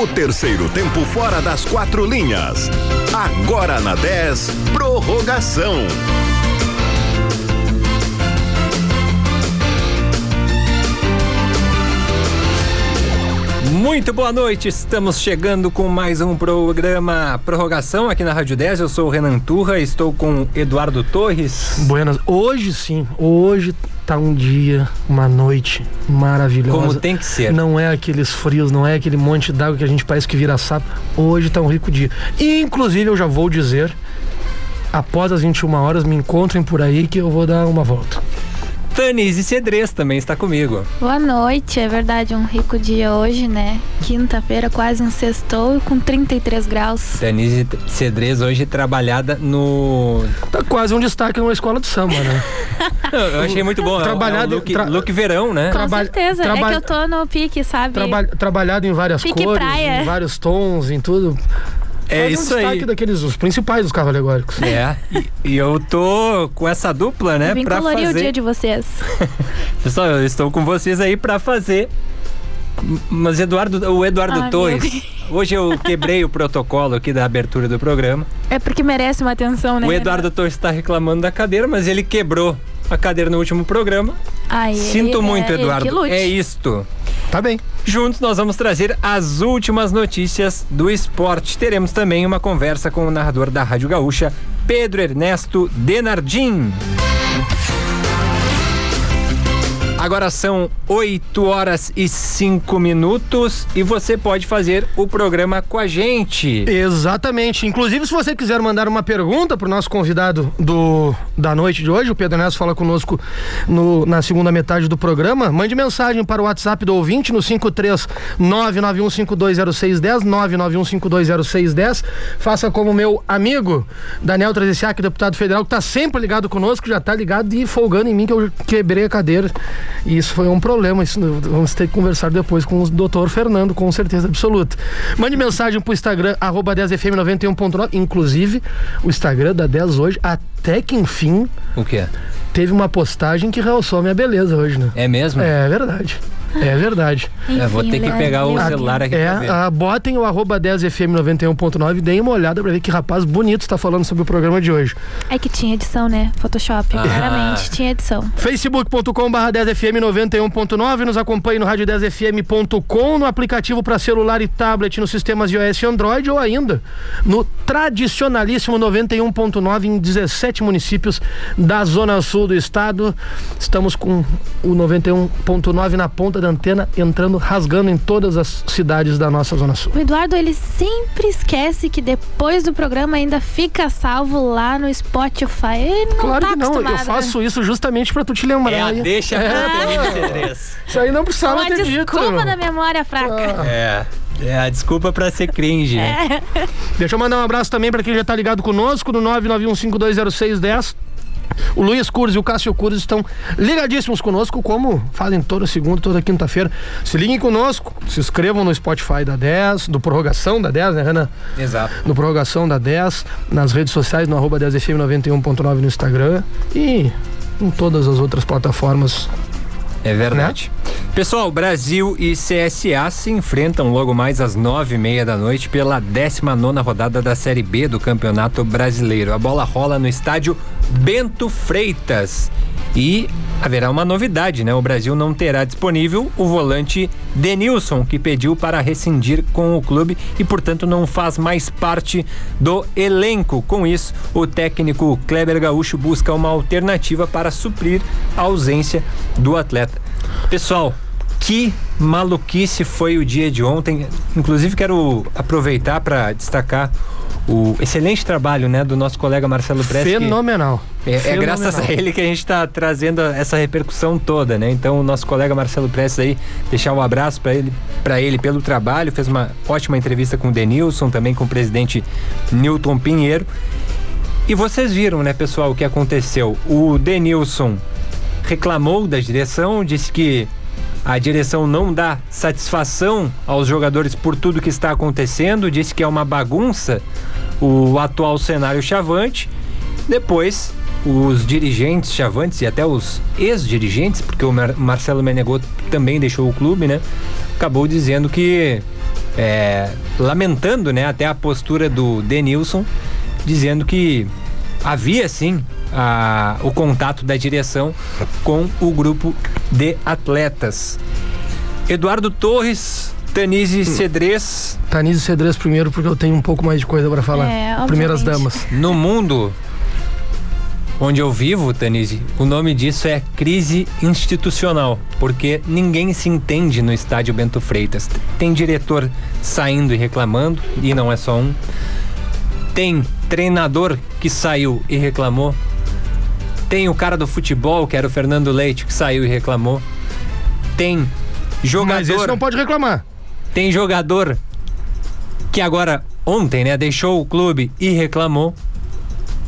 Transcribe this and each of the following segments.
O terceiro tempo fora das quatro linhas. Agora na 10, prorrogação. Muito boa noite, estamos chegando com mais um programa Prorrogação aqui na Rádio 10. Eu sou o Renan Turra, estou com Eduardo Torres. Buenas. Hoje sim, hoje tá um dia, uma noite maravilhosa. Como tem que ser. Não é aqueles frios, não é aquele monte d'água que a gente parece que vira sapo. Hoje tá um rico dia. E, inclusive, eu já vou dizer, após as 21 horas, me encontrem por aí que eu vou dar uma volta. Tanise Cedrez também está comigo. Boa noite, é verdade, um rico dia hoje, né? Quinta-feira, quase um sextou com 33 graus. Tanise Cedrez hoje trabalhada no. Tá quase um destaque numa escola de samba, né? Eu achei muito bom. Trabalhado- é um look, tra- look verão, né? Com Traba- certeza, traba- é que eu tô no pique, sabe? Traba- trabalhado em várias Pique cores, praia. em vários tons, em tudo. É isso um aí. destaque daqueles, os principais dos carros alegóricos. É, e, e eu tô com essa dupla, né, Vim pra colorir fazer. o dia de vocês. Pessoal, eu estou com vocês aí pra fazer. Mas Eduardo, o Eduardo meu Torres, hoje eu quebrei o protocolo aqui da abertura do programa. É porque merece uma atenção, né? O Eduardo Torres está reclamando da cadeira, mas ele quebrou a cadeira no último programa. Ai, Sinto ele- muito, é, ele Eduardo. que lute. É isto. Tá bem. Juntos nós vamos trazer as últimas notícias do esporte. Teremos também uma conversa com o narrador da Rádio Gaúcha, Pedro Ernesto Denardim. Agora são 8 horas e 5 minutos e você pode fazer o programa com a gente. Exatamente. Inclusive, se você quiser mandar uma pergunta pro nosso convidado do, da noite de hoje, o Pedro Neto fala conosco no- na segunda metade do programa, mande mensagem para o WhatsApp do ouvinte no 53991520610, 991520610. Faça como meu amigo Daniel Trezessiak, deputado federal, que está sempre ligado conosco, já está ligado e folgando em mim que eu quebrei a cadeira. E isso foi um problema. Isso vamos ter que conversar depois com o doutor Fernando, com certeza absoluta. Mande mensagem pro Instagram, arroba 10fm91.9. Inclusive, o Instagram da 10 hoje, até que enfim, O quê? teve uma postagem que realçou a minha beleza hoje, né? É mesmo? É verdade. É verdade. Eu vou ter que Leandro, pegar o celular aqui É, pra ver. ah, botem o arroba 10fm91.9 e deem uma olhada pra ver que rapaz bonito está falando sobre o programa de hoje. É que tinha edição, né? Photoshop. Ah. Claramente tinha edição. facebook.com barra 10fm91.9 nos acompanhe no rádio 10fm.com no aplicativo para celular e tablet nos sistemas iOS e Android ou ainda no tradicionalíssimo 91.9 em 17 municípios da zona sul do estado estamos com o 91.9 na ponta da antena entrando rasgando em todas as cidades da nossa zona sul O Eduardo, ele sempre esquece que depois do programa ainda fica salvo lá no Spotify. Ele não Claro tá que não, eu né? faço isso justamente pra tu te lembrar. É a deixa É, pra. Isso aí não precisava Uma ter dito. desculpa da memória fraca. É. É a desculpa pra ser cringe. né? Deixa eu mandar um abraço também pra quem já tá ligado conosco no 991520610. O Luiz Curz e o Cássio Curz estão ligadíssimos conosco, como fazem toda segunda, toda quinta-feira. Se liguem conosco, se inscrevam no Spotify da 10, do Prorrogação da 10, né, Renan? Exato. No Prorrogação da 10, nas redes sociais, no arroba 10fm91.9 no Instagram e em todas as outras plataformas. É verdade. Pessoal, Brasil e CSA se enfrentam logo mais às nove e meia da noite pela 19 rodada da Série B do Campeonato Brasileiro. A bola rola no estádio Bento Freitas. E haverá uma novidade, né? O Brasil não terá disponível o volante Denilson, que pediu para rescindir com o clube e, portanto, não faz mais parte do elenco. Com isso, o técnico Kleber Gaúcho busca uma alternativa para suprir a ausência do atleta. Pessoal, que maluquice foi o dia de ontem. Inclusive, quero aproveitar para destacar o excelente trabalho né, do nosso colega Marcelo Prestes. Fenomenal. é, é graças a ele que a gente está trazendo essa repercussão toda, né? Então, o nosso colega Marcelo Prestes aí, deixar um abraço para ele, ele pelo trabalho, fez uma ótima entrevista com o Denilson, também com o presidente Newton Pinheiro. E vocês viram, né, pessoal, o que aconteceu? O Denilson reclamou da direção, disse que a direção não dá satisfação aos jogadores por tudo que está acontecendo, disse que é uma bagunça o atual cenário chavante. Depois, os dirigentes chavantes e até os ex-dirigentes, porque o Mar- Marcelo Menegotto também deixou o clube, né? Acabou dizendo que é, lamentando né, até a postura do Denilson, dizendo que havia sim a, o contato da direção com o grupo de atletas. Eduardo Torres, Tanise Cedrez. Tanise Cedrez primeiro, porque eu tenho um pouco mais de coisa para falar. É, Primeiras damas. No mundo onde eu vivo, Tanise, o nome disso é crise institucional, porque ninguém se entende no estádio Bento Freitas. Tem diretor saindo e reclamando, e não é só um. Tem treinador que saiu e reclamou. Tem o cara do futebol, que era o Fernando Leite, que saiu e reclamou. Tem jogador. Mas esse não pode reclamar. Tem jogador que agora, ontem, né, deixou o clube e reclamou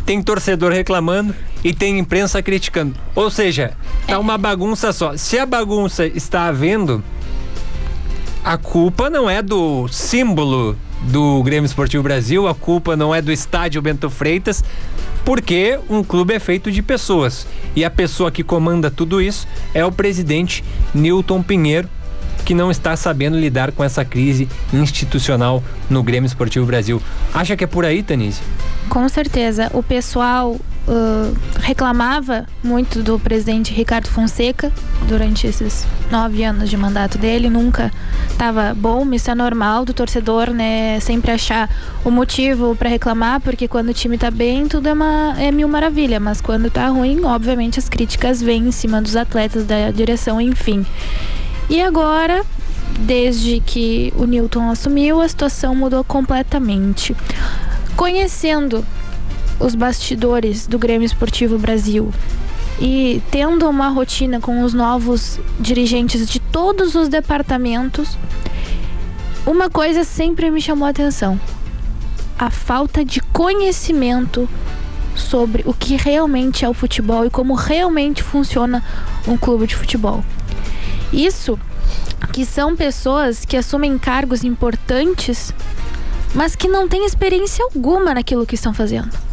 tem torcedor reclamando e tem imprensa criticando. Ou seja, tá uma bagunça só. Se a bagunça está havendo, a culpa não é do símbolo do Grêmio Esportivo Brasil, a culpa não é do estádio Bento Freitas, porque um clube é feito de pessoas. E a pessoa que comanda tudo isso é o presidente Newton Pinheiro, que não está sabendo lidar com essa crise institucional no Grêmio Esportivo Brasil. Acha que é por aí, Tanise? Com certeza. O pessoal reclamava muito do presidente Ricardo Fonseca durante esses nove anos de mandato dele. Nunca estava bom, isso é normal do torcedor, né? Sempre achar o motivo para reclamar, porque quando o time está bem, tudo é, uma, é mil maravilha. Mas quando está ruim, obviamente as críticas vêm em cima dos atletas, da direção, enfim. E agora, desde que o Newton assumiu, a situação mudou completamente. Conhecendo os bastidores do Grêmio Esportivo Brasil e tendo uma rotina com os novos dirigentes de todos os departamentos, uma coisa sempre me chamou a atenção: a falta de conhecimento sobre o que realmente é o futebol e como realmente funciona um clube de futebol. Isso que são pessoas que assumem cargos importantes, mas que não têm experiência alguma naquilo que estão fazendo.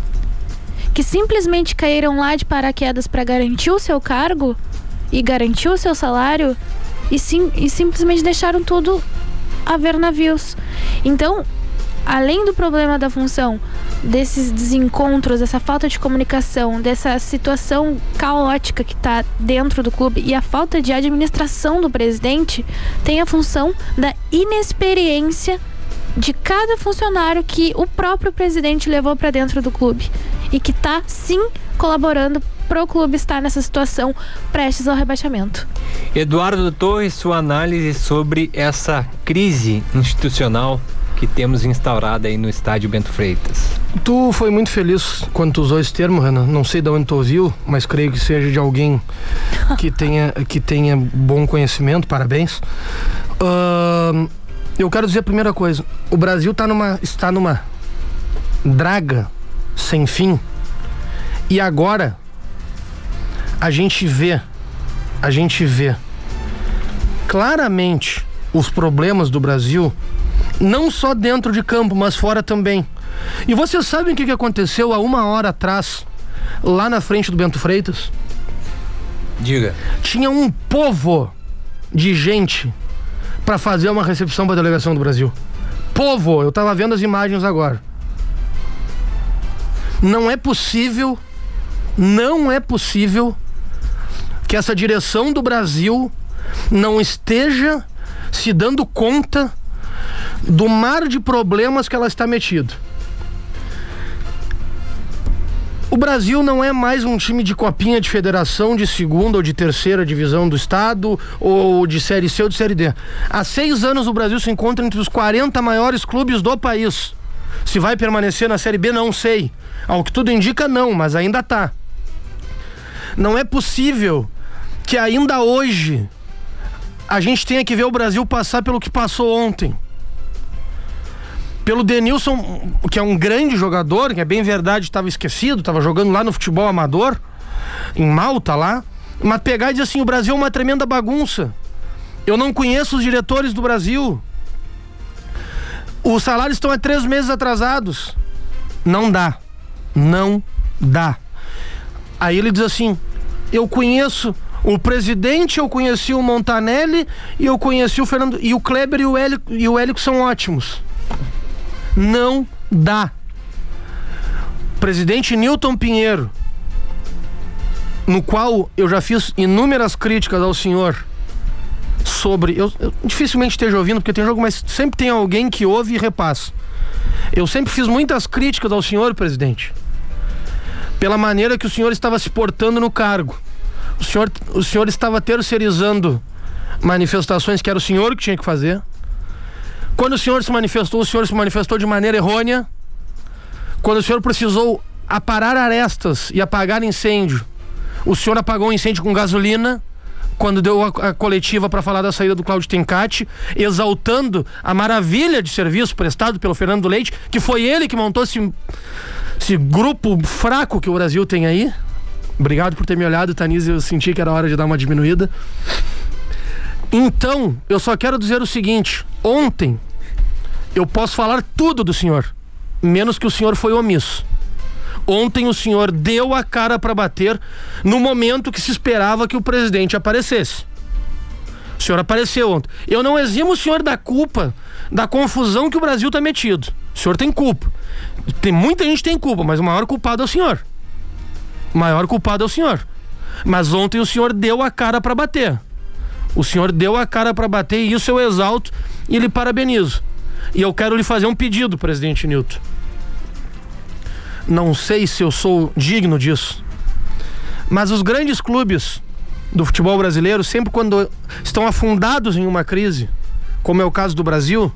Que simplesmente caíram lá de paraquedas para garantir o seu cargo e garantir o seu salário e, sim, e simplesmente deixaram tudo a ver navios. Então, além do problema da função, desses desencontros, dessa falta de comunicação, dessa situação caótica que está dentro do clube e a falta de administração do presidente, tem a função da inexperiência de cada funcionário que o próprio presidente levou para dentro do clube e que está sim colaborando para o clube estar nessa situação prestes ao rebaixamento. Eduardo Torres, sua análise sobre essa crise institucional que temos instaurada aí no estádio Bento Freitas. Tu foi muito feliz quando tu usou esse termo, Renan. Não sei de onde tu ouviu, mas creio que seja de alguém que tenha, que tenha bom conhecimento. Parabéns. Uh, eu quero dizer a primeira coisa: o Brasil tá numa, está numa draga sem fim. E agora a gente vê, a gente vê claramente os problemas do Brasil não só dentro de campo, mas fora também. E vocês sabem o que aconteceu há uma hora atrás, lá na frente do Bento Freitas? Diga. Tinha um povo de gente para fazer uma recepção para a delegação do Brasil. Povo, eu tava vendo as imagens agora. Não é possível, não é possível que essa direção do Brasil não esteja se dando conta do mar de problemas que ela está metido. O Brasil não é mais um time de copinha de federação de segunda ou de terceira divisão do estado, ou de série C ou de série D. Há seis anos o Brasil se encontra entre os 40 maiores clubes do país. Se vai permanecer na série B, não sei. Ao que tudo indica, não, mas ainda tá. Não é possível que ainda hoje a gente tenha que ver o Brasil passar pelo que passou ontem pelo Denilson, que é um grande jogador, que é bem verdade, estava esquecido, estava jogando lá no futebol amador, em Malta lá, mas pegar e dizer assim: o Brasil é uma tremenda bagunça. Eu não conheço os diretores do Brasil. Os salários estão há três meses atrasados. Não dá. Não dá. Aí ele diz assim: eu conheço O presidente eu conheci o Montanelli e eu conheci o Fernando. E o Kleber e o Hélio, e o Hélio são ótimos. Não dá. Presidente Newton Pinheiro, no qual eu já fiz inúmeras críticas ao senhor sobre. Eu, eu dificilmente esteja ouvindo, porque tem jogo, mas sempre tem alguém que ouve e repassa. Eu sempre fiz muitas críticas ao senhor, presidente, pela maneira que o senhor estava se portando no cargo. O senhor, o senhor estava terceirizando manifestações que era o senhor que tinha que fazer. Quando o senhor se manifestou, o senhor se manifestou de maneira errônea. Quando o senhor precisou aparar arestas e apagar incêndio, o senhor apagou o incêndio com gasolina quando deu a, a coletiva para falar da saída do Cláudio Tencati, exaltando a maravilha de serviço prestado pelo Fernando Leite, que foi ele que montou esse, esse grupo fraco que o Brasil tem aí. Obrigado por ter me olhado, Tanise. Eu senti que era hora de dar uma diminuída. Então, eu só quero dizer o seguinte: ontem eu posso falar tudo do senhor, menos que o senhor foi omisso. Ontem o senhor deu a cara para bater no momento que se esperava que o presidente aparecesse. O senhor apareceu ontem. Eu não eximo o senhor da culpa da confusão que o Brasil está metido. O senhor tem culpa. Tem muita gente tem culpa, mas o maior culpado é o senhor. O maior culpado é o senhor. Mas ontem o senhor deu a cara para bater. O senhor deu a cara para bater e isso eu exalto e lhe parabenizo. E eu quero lhe fazer um pedido, presidente Nilton. Não sei se eu sou digno disso. Mas os grandes clubes do futebol brasileiro, sempre quando estão afundados em uma crise, como é o caso do Brasil,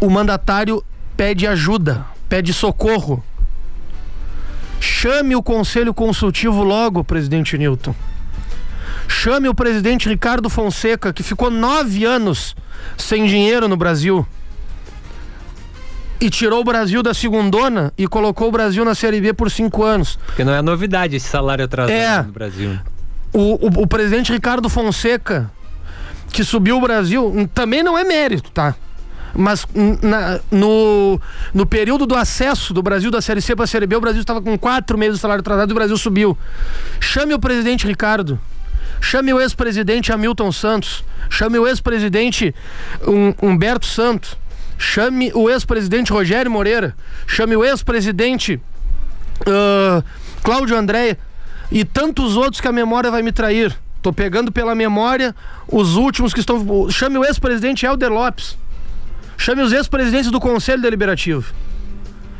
o mandatário pede ajuda, pede socorro. Chame o conselho consultivo logo, presidente Newton. Chame o presidente Ricardo Fonseca, que ficou nove anos sem dinheiro no Brasil e tirou o Brasil da segundona e colocou o Brasil na Série B por cinco anos. Porque não é novidade esse salário atrasado É. no Brasil. O, o, o presidente Ricardo Fonseca, que subiu o Brasil, também não é mérito, tá? Mas na- no, no período do acesso do Brasil da Série C para a Série B, o Brasil estava com quatro meses de salário atrasado e o Brasil subiu. Chame o presidente Ricardo. Chame o ex-presidente Hamilton Santos. Chame o ex-presidente Hum- Humberto Santos. Chame o ex-presidente Rogério Moreira. Chame o ex-presidente ah, Cláudio André e tantos outros que a memória vai me trair. Tô pegando pela memória os últimos que estão. Chame o ex-presidente Helder Lopes. Chame os ex-presidentes do Conselho Deliberativo.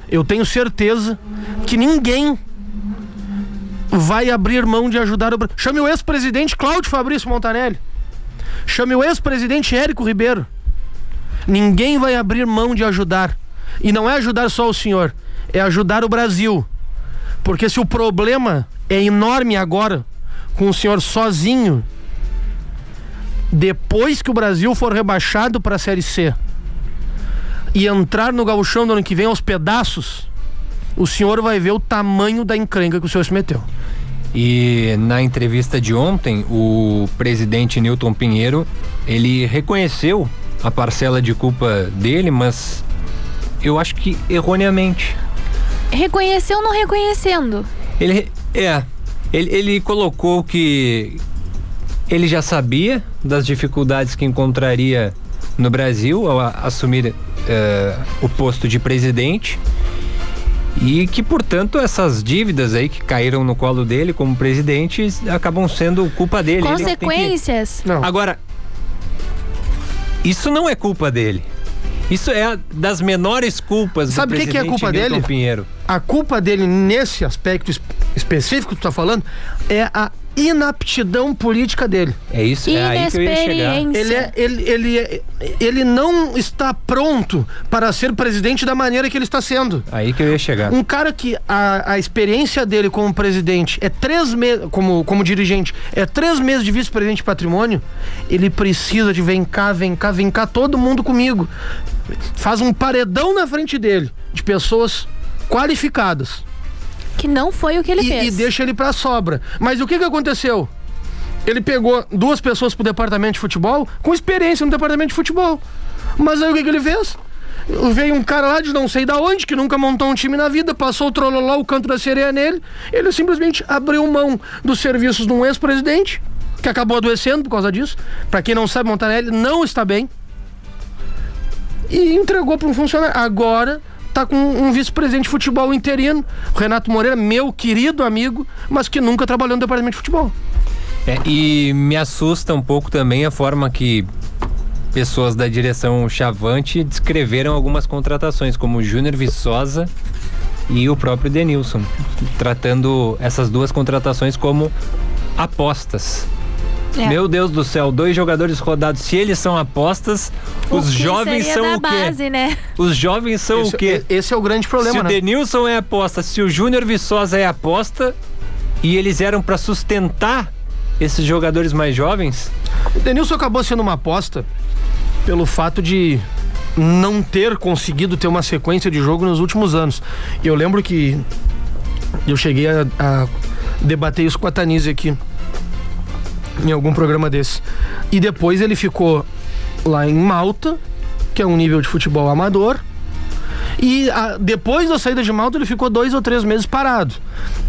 Eu tenho certeza que ninguém vai abrir mão de ajudar o. Chame o ex-presidente Cláudio Fabrício Montanelli. Chame o ex-presidente Érico Ribeiro. Ninguém vai abrir mão de ajudar. E não é ajudar só o senhor, é ajudar o Brasil. Porque se o problema é enorme agora, com o senhor sozinho, depois que o Brasil for rebaixado para a Série C e entrar no gauchão do ano que vem aos pedaços, o senhor vai ver o tamanho da encrenca que o senhor se meteu. E na entrevista de ontem, o presidente Newton Pinheiro, ele reconheceu a parcela de culpa dele, mas eu acho que erroneamente. Reconheceu não reconhecendo? Ele é, ele, ele colocou que ele já sabia das dificuldades que encontraria no Brasil ao assumir eh, o posto de presidente e que, portanto, essas dívidas aí que caíram no colo dele como presidente acabam sendo culpa dele. Ele tem que- Consequências. Não. Agora, isso não é culpa dele. Isso é a das menores culpas Sabe do o que que é presidente culpa Milton dele? Pinheiro. A culpa dele nesse aspecto es- específico que tu tá falando é a inaptidão política dele. É isso, é aí que eu ia chegar. Ele, é, ele, ele, é- ele não está pronto para ser presidente da maneira que ele está sendo. Aí que eu ia chegar. Um cara que a, a experiência dele como presidente é três meses, como, como dirigente, é três meses de vice-presidente de patrimônio, ele precisa de vem cá, vem cá, vem cá, todo mundo comigo. Faz um paredão na frente dele de pessoas qualificadas Que não foi o que ele e, fez. e deixa ele pra sobra. Mas o que que aconteceu? Ele pegou duas pessoas pro departamento de futebol com experiência no departamento de futebol. Mas aí o que que ele fez? Veio um cara lá de não sei da onde, que nunca montou um time na vida, passou o trololó, o canto da sereia nele. Ele simplesmente abriu mão dos serviços de um ex-presidente, que acabou adoecendo por causa disso. Para quem não sabe, Montanelli não está bem. E entregou para um funcionário. Agora tá com um vice-presidente de futebol interino, Renato Moreira, meu querido amigo, mas que nunca trabalhou no departamento de futebol. É, e me assusta um pouco também a forma que pessoas da direção Chavante descreveram algumas contratações, como Júnior Viçosa e o próprio Denilson, tratando essas duas contratações como apostas. É. Meu Deus do céu, dois jogadores rodados. Se eles são apostas, o os jovens são o quê? Base, né? Os jovens são esse, o quê? Esse é o grande problema, Se né? o Denilson é aposta, se o Júnior Viçosa é aposta e eles eram para sustentar esses jogadores mais jovens? O Denilson acabou sendo uma aposta pelo fato de não ter conseguido ter uma sequência de jogo nos últimos anos. E eu lembro que eu cheguei a, a debater isso com a Tanise aqui em algum programa desse. E depois ele ficou lá em Malta, que é um nível de futebol amador. E a, depois da saída de Malta, ele ficou dois ou três meses parado.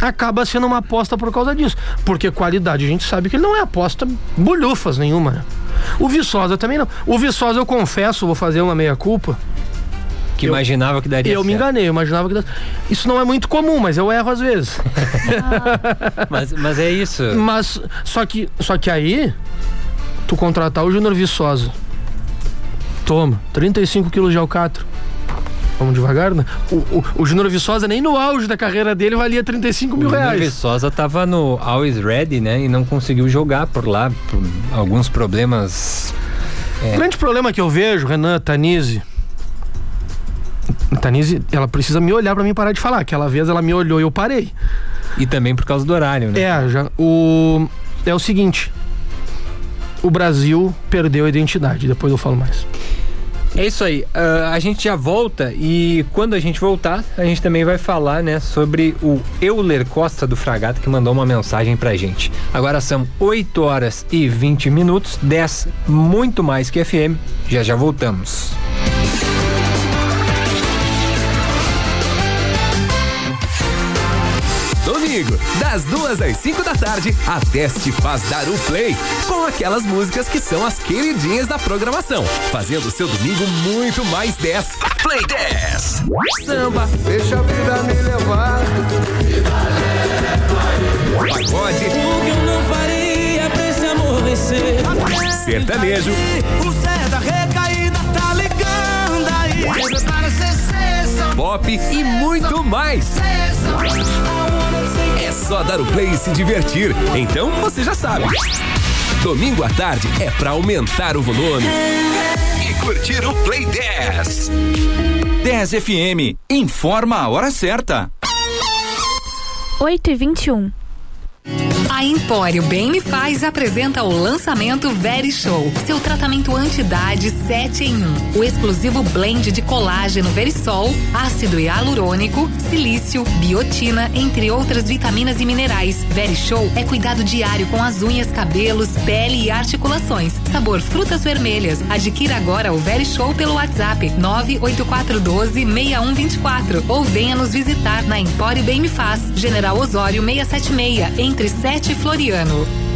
Acaba sendo uma aposta por causa disso. Porque qualidade, a gente sabe que ele não é aposta bolhufas nenhuma. Né? O Viçosa também não. O Viçosa, eu confesso, vou fazer uma meia-culpa. Que eu, imaginava que daria Eu certo. me enganei, eu imaginava que daria. Isso não é muito comum, mas eu erro às vezes. mas, mas é isso. Mas, só que, só que aí, tu contratar o Júnior Viçosa. Toma, 35 quilos de alcatra. Vamos devagar, né? O, o, o Júnior Viçosa nem no auge da carreira dele valia 35 mil reais. O Júnior Viçosa tava no Always Ready, né? E não conseguiu jogar por lá, por alguns problemas. É... O grande problema que eu vejo, Renan, Tanise, Tanise, ela precisa me olhar para mim parar de falar. Aquela vez ela me olhou e eu parei. E também por causa do horário, né? É, já, o, é o seguinte. O Brasil perdeu a identidade. Depois eu falo mais. É isso aí. Uh, a gente já volta e quando a gente voltar, a gente também vai falar, né, sobre o Euler Costa do Fragata que mandou uma mensagem pra gente. Agora são 8 horas e 20 minutos, 10 muito mais que FM. Já já voltamos. Domingo, das duas às 5 da tarde, a Teste faz dar o play com aquelas músicas que são as queridinhas da programação, fazendo seu domingo muito mais 10. Play 10. Samba. Deixa a vida me levar. Pagode. O que eu não faria pra esse amor vencer? Sertanejo. O Zé da recaída tá ligando aí. Pop e muito mais. É só dar o play e se divertir. Então você já sabe. Domingo à tarde é para aumentar o volume e curtir o Play 10. 10 FM. Informa a hora certa. 8 e 21 a Empório Bem Me Faz apresenta o lançamento Very Show, seu tratamento anti-idade 7 em 1. O exclusivo blend de colágeno Verisol, ácido hialurônico, silício, biotina, entre outras vitaminas e minerais. Very Show é cuidado diário com as unhas, cabelos, pele e articulações. Sabor frutas vermelhas. Adquira agora o Very Show pelo WhatsApp 98412 6124 ou venha nos visitar na Empório Bem Me Faz, General Osório 676, entre 7 Floriano.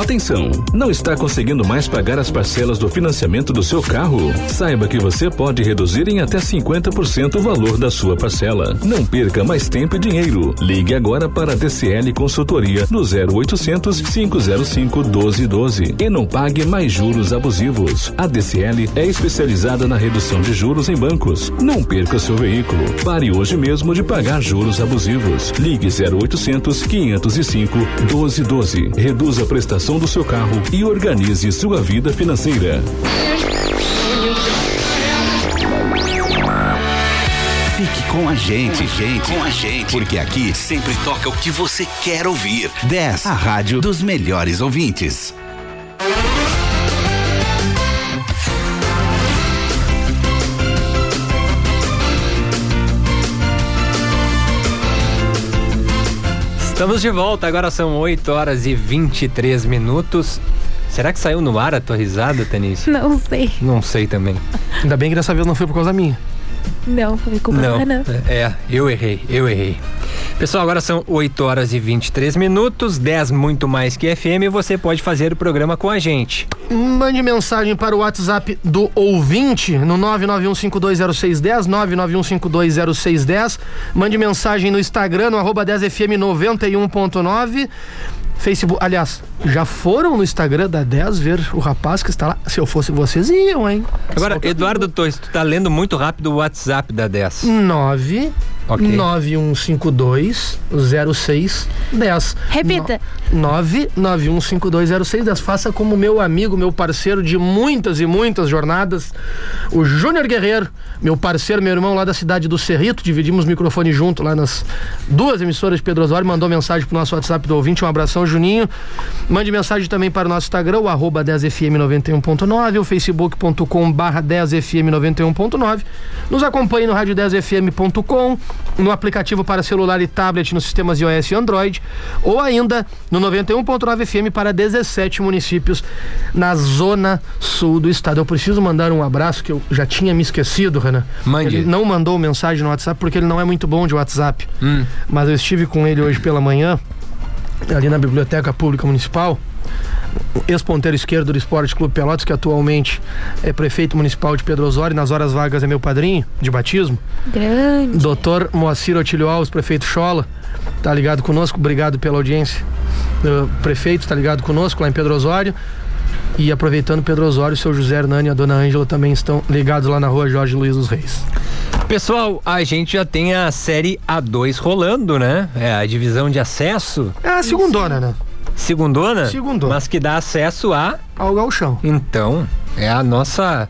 Atenção! Não está conseguindo mais pagar as parcelas do financiamento do seu carro? Saiba que você pode reduzir em até 50% o valor da sua parcela. Não perca mais tempo e dinheiro. Ligue agora para a DCL Consultoria no 0800 505 1212 e não pague mais juros abusivos. A DCL é especializada na redução de juros em bancos. Não perca seu veículo. Pare hoje mesmo de pagar juros abusivos. Ligue 0800 505 1212. Reduza a prestação do seu carro e organize sua vida financeira. Fique com a gente, gente, com a gente, porque aqui sempre toca o que você quer ouvir. 10, a rádio dos melhores ouvintes. Estamos de volta, agora são 8 horas e 23 minutos. Será que saiu no ar a tua risada, Tanícia? Não sei. Não sei também. Ainda bem que dessa vez não foi por causa minha. Não, foi culpa Não, do Renan. é, eu errei, eu errei. Pessoal, agora são 8 horas e 23 minutos, 10 muito mais que FM, você pode fazer o programa com a gente. Mande mensagem para o WhatsApp do ouvinte no 991520610, 991520610. Mande mensagem no Instagram, no arroba 10fm91.9. Facebook, aliás, já foram no Instagram da 10 ver o rapaz que está lá? Se eu fosse vocês, iam, hein? Agora, Eduardo Torres, tu tá lendo muito rápido o WhatsApp da 10. 9 Ok. 9152 0610. Repita. 991520610. Faça como meu amigo, meu parceiro de muitas e muitas jornadas, o Júnior Guerreiro, meu parceiro, meu irmão lá da cidade do Cerrito. Dividimos o microfone junto lá nas duas emissoras de Pedro Osório. Mandou mensagem pro nosso WhatsApp do ouvinte. Um abração, Juninho. Mande mensagem também para o nosso Instagram, o arroba 10fm91.9, o facebook.com barra 10fm91.9. Nos acompanhe no rádio10fm.com, no aplicativo para celular e tablet nos sistemas iOS e Android, ou ainda no 91.9 FM para 17 municípios na zona sul do estado. Eu preciso mandar um abraço que eu já tinha me esquecido, Renan. Mande. Ele não mandou mensagem no WhatsApp porque ele não é muito bom de WhatsApp. Hum. Mas eu estive com ele hoje pela manhã, ali na Biblioteca Pública Municipal. Ex-ponteiro esquerdo do Esporte Clube Pelotas, que atualmente é prefeito municipal de Pedro Osório, nas horas vagas é meu padrinho de batismo. Grande. Doutor Moacir Otílio Alves, prefeito Chola, tá ligado conosco, obrigado pela audiência. Uh, prefeito, tá ligado conosco lá em Pedro Osório. E aproveitando Pedro Osório, o seu José Hernani e a dona Ângela também estão ligados lá na rua Jorge Luiz dos Reis. Pessoal, a gente já tem a série A2 rolando, né? É a divisão de acesso. É a segundona, né? Segundona? Segundona. Mas que dá acesso a. Ao galchão. Então, é a nossa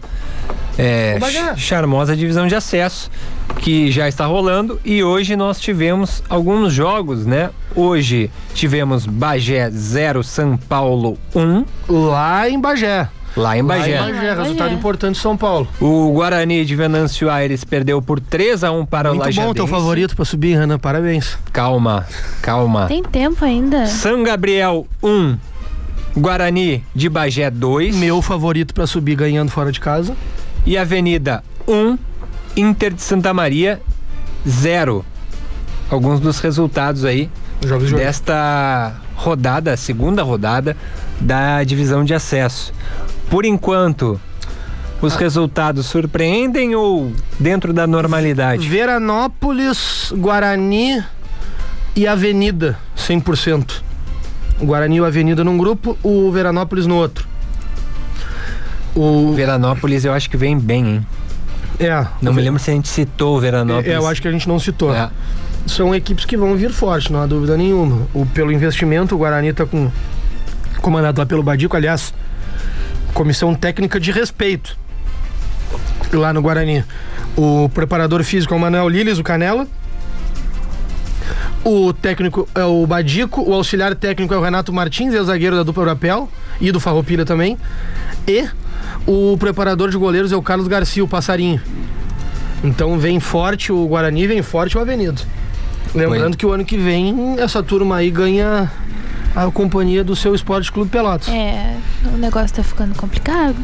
é, charmosa divisão de acesso que já está rolando e hoje nós tivemos alguns jogos, né? Hoje tivemos Bagé 0 São Paulo 1 Lá em Bagé. lá em Bagé. Lá em Bagé, resultado importante de São Paulo. O Guarani de Venâncio Aires perdeu por 3 a 1 para o Muito bom, Lajadense. teu favorito pra subir, Renan, parabéns. Calma, calma. Tem tempo ainda? São Gabriel 1 Guarani de Bagé 2 Meu favorito pra subir ganhando fora de casa. e Avenida 1 Inter de Santa Maria 0. Alguns dos resultados aí Jogos de desta rodada, segunda rodada da divisão de acesso. Por enquanto, os resultados surpreendem ou dentro da normalidade? Veranópolis, Guarani e Avenida, 100%. O Guarani e o Avenida num grupo, o Veranópolis no outro. O, Veranópolis eu acho que vem bem, hein? É, Não me lembro se a gente citou o Veranópolis. É, eu acho que a gente não citou. É. São equipes que vão vir forte, não há dúvida nenhuma. O, pelo investimento, o Guarani tá com. Comandado lá pelo Badico, aliás, comissão técnica de respeito. Lá no Guarani. O preparador físico é o Manuel Liles, o Canela. O técnico é o Badico, o auxiliar técnico é o Renato Martins, é o zagueiro da dupla Europel e do Farroupilha também. E o preparador de goleiros é o Carlos Garcia, o Passarinho. Então vem forte o Guarani, vem forte o Avenido. Lembrando Foi. que o ano que vem essa turma aí ganha a companhia do seu Esporte Clube Pelotas. É, o negócio tá ficando complicado.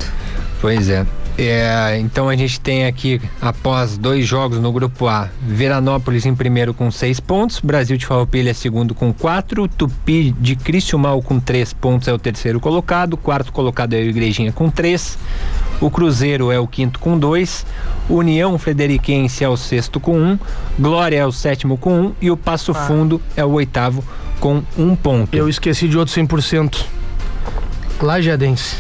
Pois é. É, então a gente tem aqui, após dois jogos no grupo A, Veranópolis em primeiro com seis pontos, Brasil de Farroupilha segundo com quatro, Tupi de Criciúmal com três pontos é o terceiro colocado, quarto colocado é o Igrejinha com três, o Cruzeiro é o quinto com dois, União Frederiquense é o sexto com um, Glória é o sétimo com um e o Passo Fundo é o oitavo com um ponto. Eu esqueci de outro 100%. Lajadense.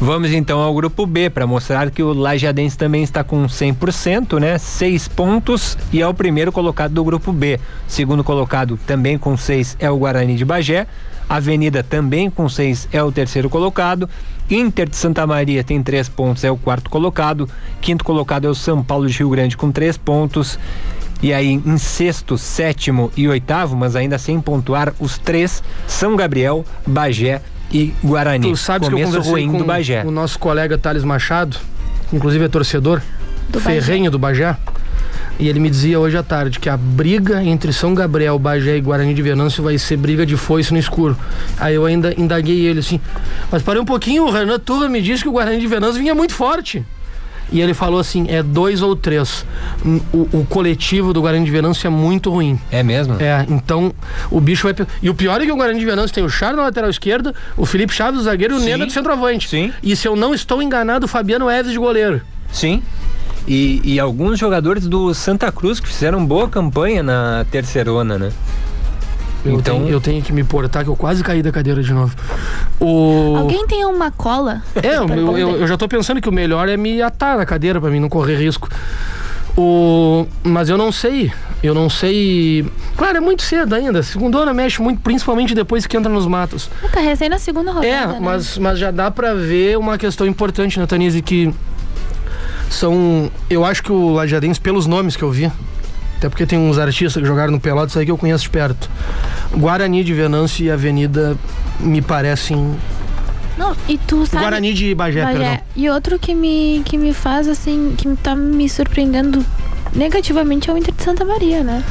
Vamos então ao grupo B para mostrar que o Lajadense também está com 100%, né? Seis pontos e é o primeiro colocado do grupo B. Segundo colocado também com seis é o Guarani de Bagé. Avenida também com seis é o terceiro colocado. Inter de Santa Maria tem três pontos, é o quarto colocado. Quinto colocado é o São Paulo de Rio Grande com três pontos. E aí, em sexto, sétimo e oitavo, mas ainda sem pontuar, os três São Gabriel, Bagé e Guarani. Tu sabes Começo que eu conversei ruim com do Bagé. o nosso colega Thales Machado, que inclusive é torcedor, Do Bagé. ferrenho do Bagé. E ele me dizia hoje à tarde que a briga entre São Gabriel, Bagé e Guarani de Venâncio vai ser briga de foice no escuro. Aí eu ainda indaguei ele assim, mas parei um pouquinho, o Renan Turra me disse que o Guarani de Venâncio vinha muito forte. E ele falou assim: é dois ou três. O, o coletivo do Guarani de Venâncio é muito ruim. É mesmo? É, então o bicho vai. E o pior é que o Guarani de Venâncio tem o Charles na lateral esquerda, o Felipe Chaves, o zagueiro, e o Nena do centroavante. Sim. E se eu não estou enganado, o Fabiano Eves de goleiro. Sim. E, e, alguns jogadores do Santa Cruz que fizeram boa campanha na terceirona, né? Eu, então... tenho, eu tenho que me portar, que eu quase caí da cadeira de novo. O... Alguém tem uma cola? É, eu, eu, eu, já tô pensando que o melhor é me atar na cadeira para mim não correr risco. O... Mas eu não sei. Eu não sei. Claro, é muito cedo ainda. Segundona mexe muito, principalmente depois que entra nos matos. Tá recém na segunda rodada. É, né? mas, mas já dá para ver uma questão importante, né, Tanise, que são. Eu acho que o Lajadense, pelos nomes que eu vi, até porque tem uns artistas que jogaram no Pelotas aí que eu conheço de perto. Guarani de Venâncio e Avenida me parecem. Não, e tu sabe. Guarani de Bagé, Bagé. perdão. E outro que me, que me faz, assim, que tá me surpreendendo negativamente é o Inter de Santa Maria, né?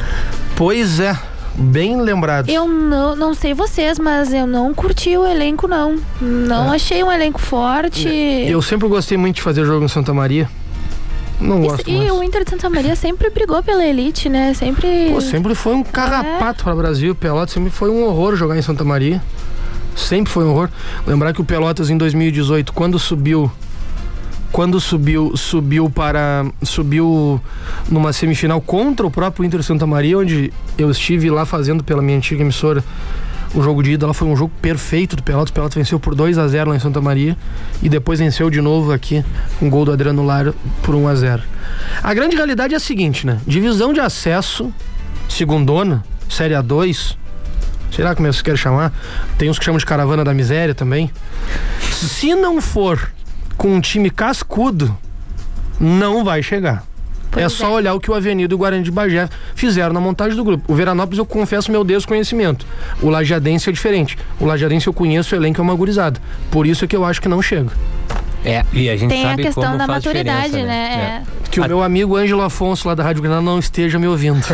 Pois é. Bem lembrado. Eu não, não sei vocês, mas eu não curti o elenco, não. Não é. achei um elenco forte. Eu sempre gostei muito de fazer jogo em Santa Maria. Não gosto E, mais. o Inter de Santa Maria sempre brigou pela elite, né? Sempre. Pô, sempre foi um carrapato é. para o Brasil. Pelotas sempre foi um horror jogar em Santa Maria. Sempre foi um horror. Lembrar que o Pelotas em 2018, quando subiu quando subiu subiu para subiu numa semifinal contra o próprio Inter Santa Maria, onde eu estive lá fazendo pela minha antiga emissora o jogo de ida. Foi um jogo perfeito do Pelotas. O Pelotas venceu por 2 a 0 lá em Santa Maria e depois venceu de novo aqui com um gol do Adriano Lara por 1 a 0. A grande realidade é a seguinte, né? Divisão de acesso segundona, Série A2, sei lá como é que quer chamar. Tem uns que chamam de caravana da miséria também. Se não for com um time cascudo, não vai chegar. Pois é só é. olhar o que o Avenida e o Guarani de Bagé fizeram na montagem do grupo. O Veranópolis eu confesso meu desconhecimento. O Lajadense é diferente. O Lajadense eu conheço, o elenco é uma gurizada. Por isso é que eu acho que não chega. É, e a gente Tem sabe a questão da maturidade, né? né? É. Que o meu amigo Ângelo Afonso, lá da Rádio Granada, não esteja me ouvindo.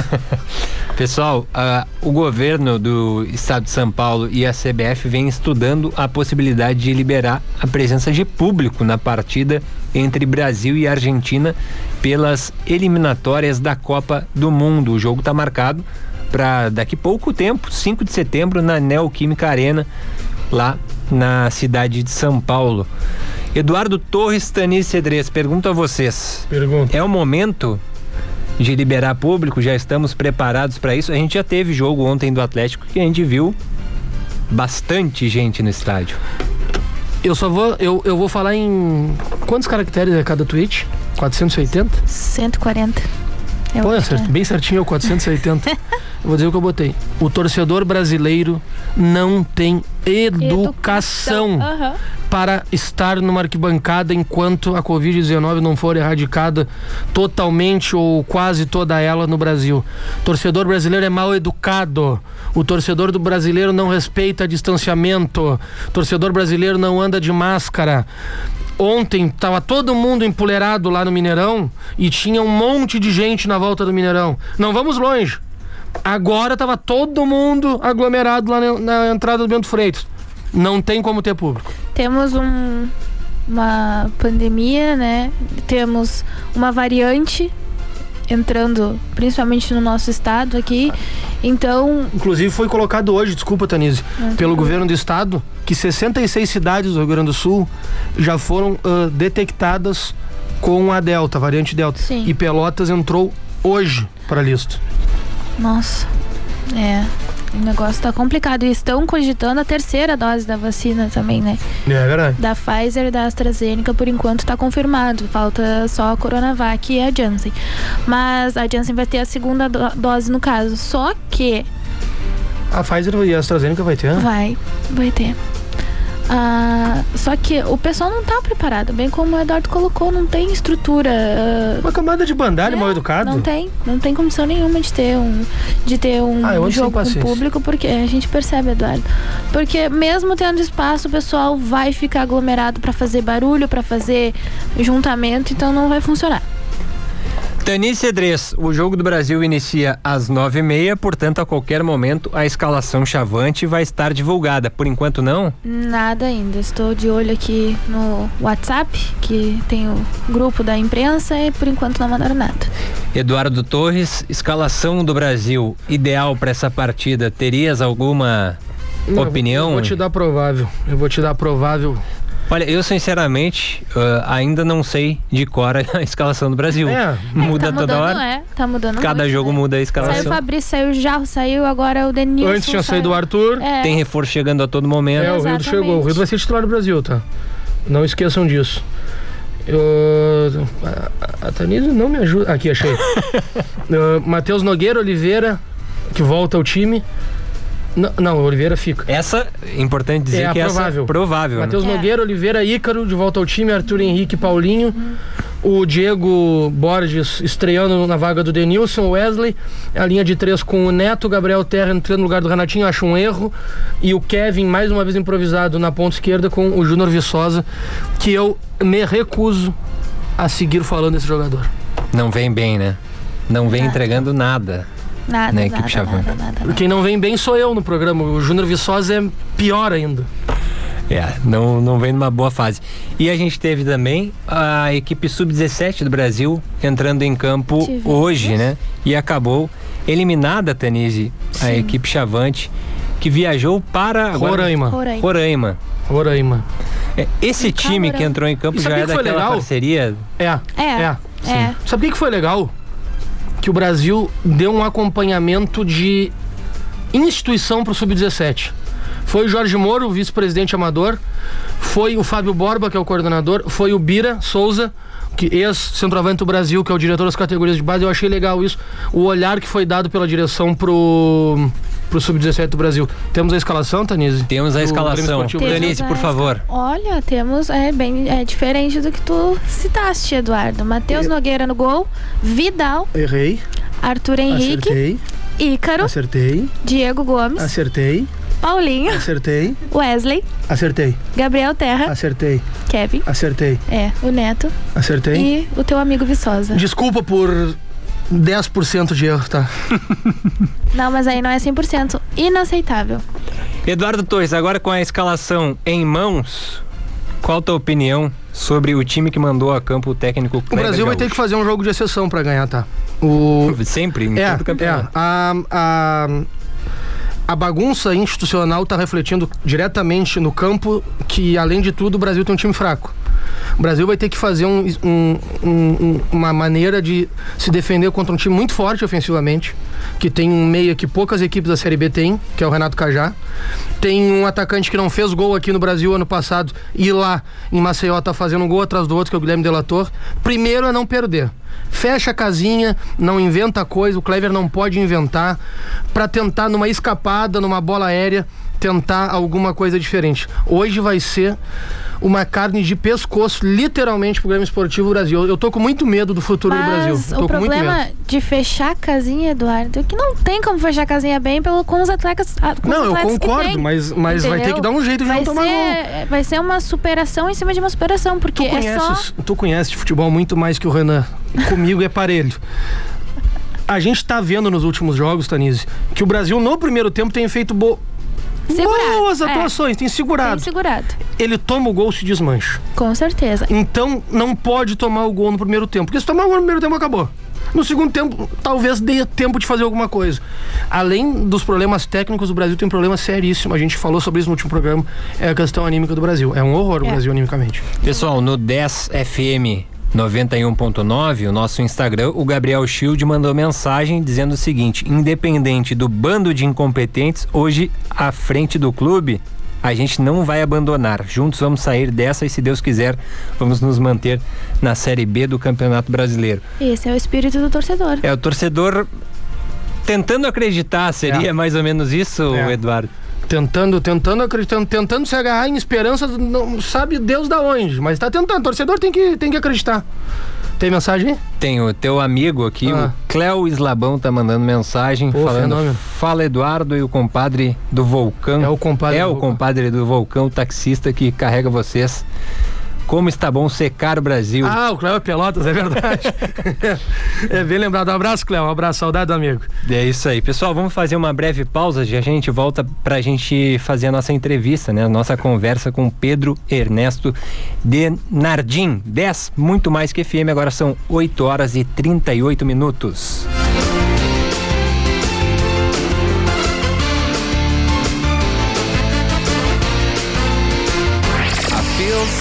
Pessoal, uh, o governo do estado de São Paulo e a CBF vem estudando a possibilidade de liberar a presença de público na partida entre Brasil e Argentina pelas eliminatórias da Copa do Mundo. O jogo está marcado para daqui pouco tempo, 5 de setembro, na Neoquímica Arena, lá na cidade de São Paulo. Eduardo Torres Tanis Cedrez, pergunto a vocês. Pergunta. É o momento de liberar público? Já estamos preparados para isso? A gente já teve jogo ontem do Atlético que a gente viu bastante gente no estádio. Eu só vou, eu, eu vou falar em quantos caracteres é cada tweet? 480? 140. Eu Pô, é certo, bem certinho, é o 480. eu vou dizer o que eu botei. O torcedor brasileiro não tem educação, educação. Uhum. para estar numa arquibancada enquanto a Covid-19 não for erradicada totalmente ou quase toda ela no Brasil. O torcedor brasileiro é mal educado. O torcedor do brasileiro não respeita distanciamento. O torcedor brasileiro não anda de máscara. Ontem tava todo mundo empoleirado lá no Mineirão e tinha um monte de gente na volta do Mineirão. Não vamos longe. Agora tava todo mundo aglomerado lá na, na entrada do Bento Freitas. Não tem como ter público. Temos um, uma pandemia, né? Temos uma variante entrando principalmente no nosso estado aqui. Então. Inclusive foi colocado hoje, desculpa, Tanise, uhum. pelo governo do estado, que 66 cidades do Rio Grande do Sul já foram uh, detectadas com a Delta, a variante Delta. Sim. E Pelotas entrou hoje para a lista. Nossa. É. O negócio tá complicado. E estão cogitando a terceira dose da vacina também, né? É verdade. Da Pfizer e da AstraZeneca, por enquanto, tá confirmado. Falta só a Coronavac e a Janssen. Mas a Janssen vai ter a segunda do dose no caso. Só que. A Pfizer e a AstraZeneca vai ter? Vai, vai ter. Ah, só que o pessoal não está preparado, bem como o Eduardo colocou, não tem estrutura. Uh, Uma camada de bandalho é, mal educado. Não tem, não tem condição nenhuma de ter um, de ter um ah, jogo com público, porque a gente percebe, Eduardo. Porque mesmo tendo espaço, o pessoal vai ficar aglomerado para fazer barulho, para fazer juntamento, então não vai funcionar. Tani Cedrez, o jogo do Brasil inicia às nove e meia, portanto, a qualquer momento a escalação chavante vai estar divulgada. Por enquanto, não? Nada ainda. Estou de olho aqui no WhatsApp, que tem o grupo da imprensa, e por enquanto não mandaram nada. Eduardo Torres, escalação do Brasil ideal para essa partida. Terias alguma Não, opinião? Eu vou te dar provável. Eu vou te dar provável. Olha, eu sinceramente uh, ainda não sei de cor a escalação do Brasil. É. Muda tá toda mudando, hora. É, tá mudando Cada muito, jogo né? muda a Saiu o escalação. Fabrício, saiu o Jarro, saiu agora o Denilson. Antes tinha saiu- saído o Arthur. É, Tem reforço chegando a todo momento. É, o Rildo chegou. O Rildo vai ser titular do Brasil, tá? Não esqueçam disso. Eu, a, a Tanise não me ajuda. Aqui, achei. uh, Matheus Nogueira, Oliveira, que volta ao time. Não, não, o Oliveira fica. Essa, importante dizer É que provável. essa provável. né? Matheus É. Nogueira, Oliveira, Ícaro de volta ao time, Arthur Henrique, Paulinho. O Diego Borges estreando na vaga do Denilson, Wesley. A linha de três com o Neto, Gabriel Terra entrando no lugar do Renatinho, acho um erro. E o Kevin, mais uma vez improvisado na ponta esquerda com o Júnior Viçosa, que eu me recuso a seguir falando desse jogador. Não vem bem, né? Não vem entregando nada. Nada, na equipe nada, nada, nada, nada. Quem não vem bem sou eu no programa. O Júnior Viçosa é pior ainda. É, não, não vem numa boa fase. E a gente teve também a equipe sub-17 do Brasil entrando em campo Tivemos. hoje, né? E acabou eliminada, Tanise, a equipe chavante, que viajou para agora- Roraima. Roraima. Roraima. Roraima. É, esse No time que entrou em campo E já sabia é que foi daquela legal? parceria. É. É, É. é. Sabia que foi legal? Que o Brasil deu um acompanhamento de instituição pro Sub-17. Foi o Jorge Moro, o vice-presidente amador, foi o Fábio Borba, que é o coordenador, foi o Bira Souza, que ex-centroavante do Brasil, que é o diretor das categorias de base. Eu achei legal isso, o olhar que foi dado pela direção pro, pro Sub-17 do Brasil. Temos a escalação, Tanise? Temos a escalação. A por favor. Olha, temos. É bem é diferente do que tu citaste, Eduardo. Matheus Nogueira no gol, Vidal, Errei, Arthur Henrique, acertei, Ícaro, acertei, Diego Gomes, acertei, Paulinho, acertei, Wesley, acertei, Gabriel Terra, acertei, Kevin, acertei, é, o Neto acertei. e o teu amigo Viçosa. Desculpa por 10% de erro, tá? Não, mas aí não é 100%. Inaceitável. Eduardo Torres, agora com a escalação em mãos, qual a tua opinião sobre o time que mandou a campo o técnico O Kleber Brasil vai ter que Gaúcho? fazer um jogo de exceção pra ganhar, tá? O Sempre, em é, todo é, campeonato. a, a a bagunça institucional tá refletindo diretamente no campo que além de tudo o Brasil tem um time fraco. O Brasil vai ter que fazer um- um- um- um- uma maneira de se defender contra um time muito forte ofensivamente, que tem um meia que poucas equipes da Série B têm, que é o Renato Cajá. Tem um atacante que não fez gol aqui no Brasil ano passado e lá em Maceió tá fazendo um gol atrás do outro, que é o Guilherme Delator. Primeiro é não perder. Fecha a casinha, não inventa coisa, o Clever não pode inventar para tentar numa escapada, numa bola aérea, tentar alguma coisa diferente. Hoje vai ser uma carne de pescoço, literalmente, pro Grêmio Esportivo Brasil. Eu tô com muito medo do futuro do Brasil. Mas Eu tô o problema de fechar a casinha, Eduardo, é que não tem como fechar a casinha bem pelo, com os atletas. com os Não, eu atletas que concordo, tem, mas, mas vai ter que dar um jeito de vai não tomar gol. ser, vai ser uma superação em cima de uma superação, porque Tu é só. conheces, tu conhece de futebol muito mais que o Renan. Comigo é parelho. A gente tá vendo nos últimos jogos, Tanise, que o Brasil no primeiro tempo tem feito bo... Segurado, boas é. atuações, tem Tem segurado. segurado. Ele toma o gol, se desmancha. Com certeza. Então não pode tomar o gol no primeiro tempo. Porque se tomar o gol no primeiro tempo, acabou. No segundo tempo, talvez dê tempo de fazer alguma coisa. Além dos problemas técnicos, o Brasil tem um problema seríssimo. A gente falou sobre isso no último programa. É a questão anímica do Brasil. É um horror o É. Brasil animicamente. Pessoal, no 10 FM 91.9, o nosso Instagram, o Gabriel Shield mandou mensagem dizendo o seguinte: independente do bando de incompetentes, hoje à frente do clube, a gente não vai abandonar. Juntos vamos sair dessa e, se Deus quiser, vamos nos manter na Série B do Campeonato Brasileiro. Esse é o espírito do torcedor. É o torcedor tentando acreditar, seria É. mais ou menos isso, É. Eduardo? Tentando, tentando, acreditando, tentando se agarrar em esperança, não sabe Deus da onde, mas tá tentando. O torcedor tem que, tem que acreditar. Tem mensagem aí? Tem o teu amigo aqui, Ah. o Cléo Islabão, tá mandando mensagem Pô, falando. fenômeno. Fala Eduardo e o compadre do Vulcão. É o compadre É do o Vulcão. compadre do Vulcão, taxista que carrega vocês Como está bom secar o Brasil. Ah, o Cléo Pelotas, é verdade. é bem lembrado. Um abraço, Cléo. Um abraço, saudade do amigo. É isso aí. Pessoal, vamos fazer uma breve pausa e a gente volta para a gente fazer a nossa entrevista, né? A nossa conversa com Pedro Ernesto de Nardim. 10, muito mais que FM, agora são 8 horas e 38 minutos.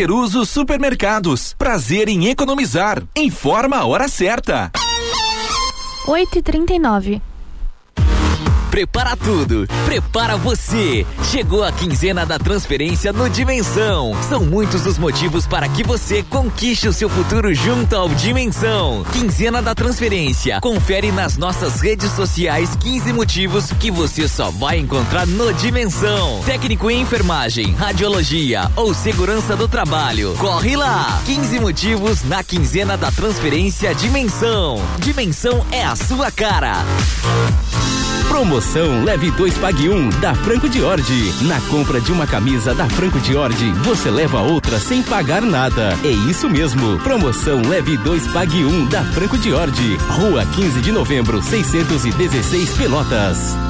Peruso Supermercados. Prazer em economizar. Informa a hora certa. 8h39. Prepara tudo, prepara você. Chegou a quinzena da transferência no Dimensão. São muitos os motivos para que você conquiste o seu futuro junto ao Dimensão. Quinzena da transferência. Confere nas nossas redes sociais 15 motivos que você só vai encontrar no Dimensão. Técnico em enfermagem, radiologia ou segurança do trabalho. Corre lá! 15 motivos na quinzena da transferência Dimensão. Dimensão é a sua cara. Promoção Leve 2 Pague 1 um, da Franco Diordi. Na compra de uma camisa da Franco Diordi, você leva outra sem pagar nada. É isso mesmo. Promoção Leve 2 Pague 1 um, da Franco Diordi. Rua 15 de novembro, 616 Pelotas.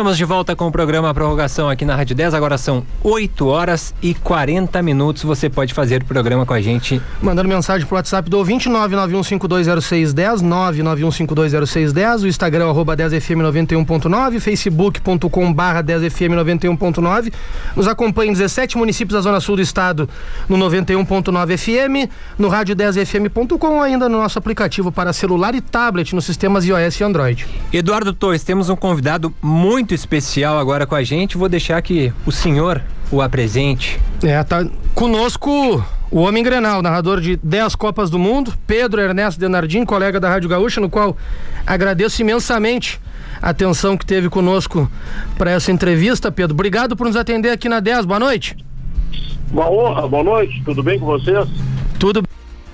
Estamos de volta com o programa Prorrogação aqui na Rádio 10. Agora são 8 horas e 40 minutos. Você pode fazer o programa com a gente. Mandando mensagem pro WhatsApp do ouvinte 991520610, 991520610, o Instagram arroba 10fm91.9, facebook.com barra 10fm91.9. Nos acompanha em 17 municípios da Zona Sul do Estado no 91.9 FM, no rádio 10fm.com ainda no nosso aplicativo para celular e tablet nos sistemas iOS e Android. Eduardo Torres, temos um convidado muito muito especial agora com a gente. Vou deixar que o senhor o apresente. É, tá conosco o Homem Grenal, narrador de 10 Copas do Mundo, Pedro Ernesto Denardim, colega da Rádio Gaúcha, no qual agradeço imensamente a atenção que teve conosco para essa entrevista, Pedro. Obrigado por nos atender aqui na 10. Boa noite. Uma honra, boa noite. Tudo bem com vocês? Tudo.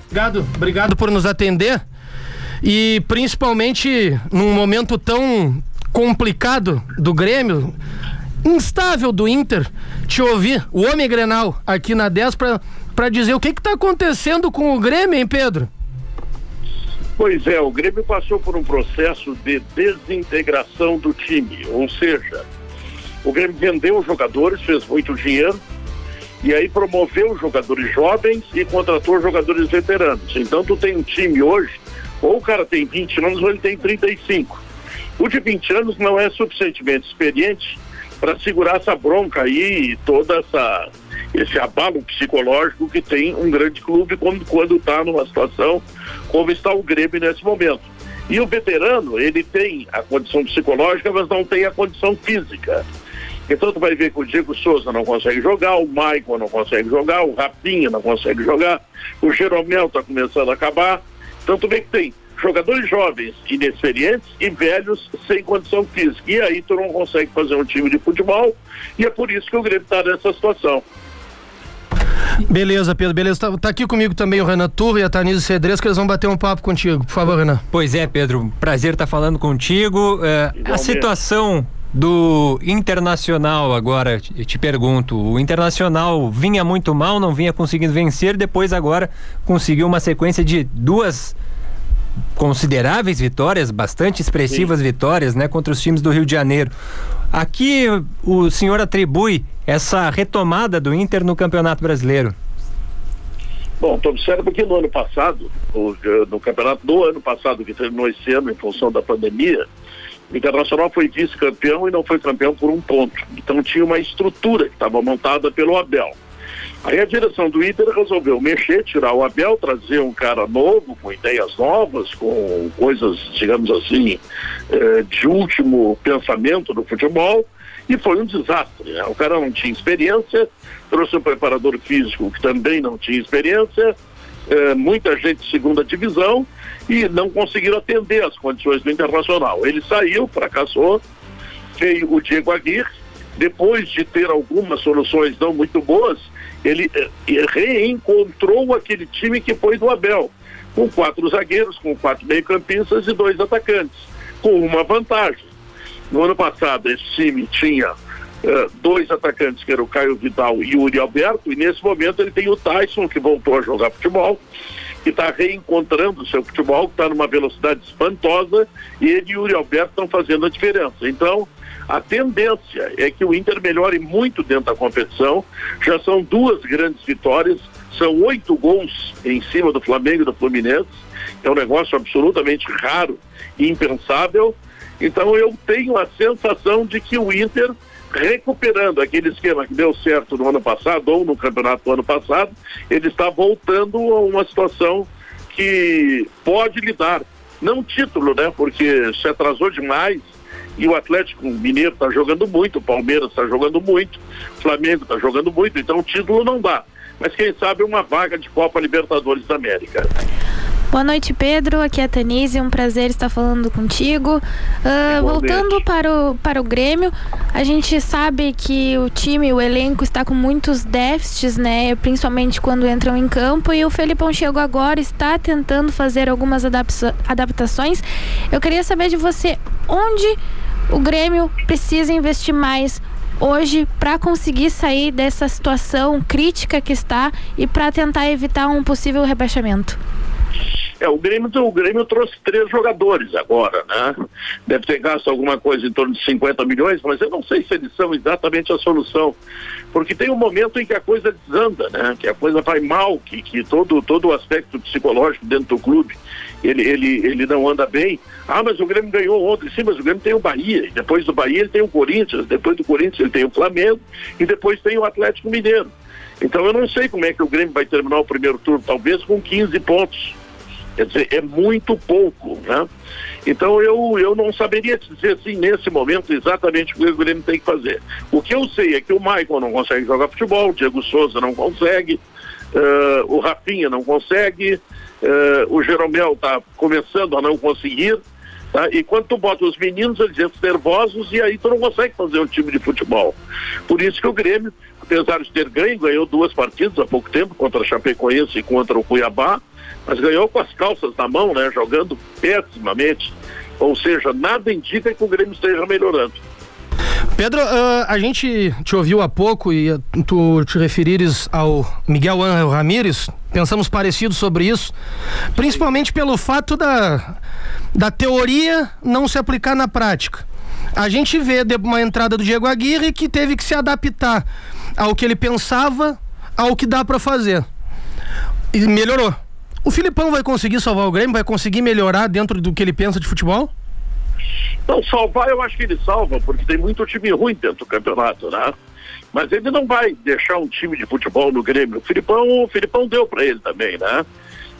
Obrigado, obrigado por nos atender. E principalmente num momento tão complicado do Grêmio, instável do Inter, te ouvir, o homem Grenal, aqui na 10 para dizer o que está acontecendo com o Grêmio, hein, Pedro? Pois é, o Grêmio passou por um processo de desintegração do time, ou seja, o Grêmio vendeu os jogadores, fez muito dinheiro, e aí promoveu jogadores jovens e contratou jogadores veteranos. Então tu tem um time hoje, ou o cara tem 20 anos ou ele tem 35. O de 20 anos não é suficientemente experiente para segurar essa bronca aí e toda essa esse abalo psicológico que tem um grande clube quando está numa situação como está o Grêmio nesse momento. E o veterano, ele tem a condição psicológica, mas não tem a condição física. Então tu vai ver que o Diego Souza não consegue jogar, o Maicon não consegue jogar, o Rapinha não consegue jogar, o Jeromel está começando a acabar. Então tu vê que tem jogadores jovens, inexperientes e velhos sem condição física. E aí tu não consegue fazer um time de futebol e é por isso que o Grêmio está nessa situação. Beleza, Pedro, beleza. Tá, tá, aqui comigo também o Renan Turra e a Tanise Cedresco, que eles vão bater um papo contigo. Por favor, Renan. Pois é, Pedro, prazer estar tá falando contigo. É, a situação do Internacional agora, te pergunto, o Internacional vinha muito mal, não vinha conseguindo vencer, depois agora conseguiu uma sequência de duas consideráveis vitórias, bastante expressivas Sim. vitórias, né, contra os times do Rio de Janeiro. Aqui o senhor atribui essa retomada do Inter no Campeonato Brasileiro? Bom, tu observa porque no ano passado, no campeonato do ano passado, que terminou esse ano em função da pandemia, o Internacional foi vice-campeão e não foi campeão por um ponto. Então tinha uma estrutura que estava montada pelo Abel. Aí a direção do Inter resolveu mexer, tirar o Abel, trazer um cara novo, com ideias novas, com coisas, digamos assim, eh, de último pensamento do futebol, e foi um desastre. Né? O cara não tinha experiência, trouxe um preparador físico que também não tinha experiência, eh, muita gente de segunda divisão, e não conseguiram atender as condições do Internacional. Ele saiu, fracassou, veio o Diego Aguirre, depois de ter algumas soluções não muito boas, ele eh, reencontrou aquele time que foi do Abel, com quatro zagueiros, com quatro meio-campistas e dois atacantes, com uma vantagem. No ano passado, esse time tinha uh, dois atacantes, que eram o Caio Vidal e o Uri Alberto, e nesse momento ele tem o Tyson, que voltou a jogar futebol, que está reencontrando o seu futebol, que está numa velocidade espantosa, e ele e o Uri Alberto estão fazendo a diferença. Então, a tendência é que o Inter melhore muito dentro da competição. Já são duas grandes vitórias, são oito gols em cima do Flamengo e do Fluminense. É um negócio absolutamente raro e impensável. Então eu tenho a sensação de que o Inter, recuperando aquele esquema que deu certo no ano passado, ou no campeonato do ano passado, ele está voltando a uma situação que pode lhe dar, não título, né? Porque se atrasou demais e o Atlético Mineiro está jogando muito, o Palmeiras está jogando muito, o Flamengo está jogando muito, então o título não dá. Mas quem sabe uma vaga de Copa Libertadores da América. Boa noite, Pedro. Aqui é a Tanise, um prazer estar falando contigo. Uh, voltando para o, para o Grêmio, a gente sabe que o time, o elenco está com muitos déficits, né? Principalmente quando entram em campo. E o Felipão chegou agora, está tentando fazer algumas adaptações. Eu queria saber de você onde o Grêmio precisa investir mais hoje para conseguir sair dessa situação crítica que está e para tentar evitar um possível rebaixamento? É, o Grêmio, o Grêmio trouxe três jogadores agora, né? Deve ter gasto alguma coisa em torno de 50 milhões, mas eu não sei se eles são exatamente a solução. Porque tem um momento em que a coisa desanda, né? Que a coisa vai mal, que, que todo, todo o aspecto psicológico dentro do clube, ele, ele, ele não anda bem. Ah, mas o Grêmio ganhou ontem. Sim, mas o Grêmio tem o Bahia. E depois do Bahia ele tem o Corinthians. Depois do Corinthians ele tem o Flamengo. E depois tem o Atlético Mineiro. Então eu não sei como é que o Grêmio vai terminar o primeiro turno, talvez com 15 pontos. Quer dizer, é muito pouco, né? Então eu, eu não saberia dizer assim nesse momento exatamente o que o Grêmio tem que fazer. O que eu sei é que o Maicon não consegue jogar futebol, o Diego Souza não consegue, uh, o Rafinha não consegue, uh, o Jeromel está começando a não conseguir. Tá? E quando tu bota os meninos, eles entram nervosos e aí tu não consegue fazer um time de futebol. Por isso que o Grêmio, apesar de ter ganho, ganhou duas partidas há pouco tempo, contra a Chapecoense e contra o Cuiabá, mas ganhou com as calças na mão, né? Jogando pessimamente. Ou seja, nada indica que o Grêmio esteja melhorando. Pedro, uh, a gente te ouviu há pouco e tu te referires ao Miguel Ángel Ramírez, pensamos parecido sobre isso, principalmente pelo fato da, da teoria não se aplicar na prática. A gente vê uma entrada do Diego Aguirre que teve que se adaptar ao que ele pensava, ao que dá para fazer. E melhorou. O Filipão vai conseguir salvar o Grêmio? Vai conseguir melhorar dentro do que ele pensa de futebol? Não, salvar eu acho que ele salva, porque tem muito time ruim dentro do campeonato, né? Mas ele não vai deixar um time de futebol no Grêmio. O Filipão, o Filipão deu para ele também, né?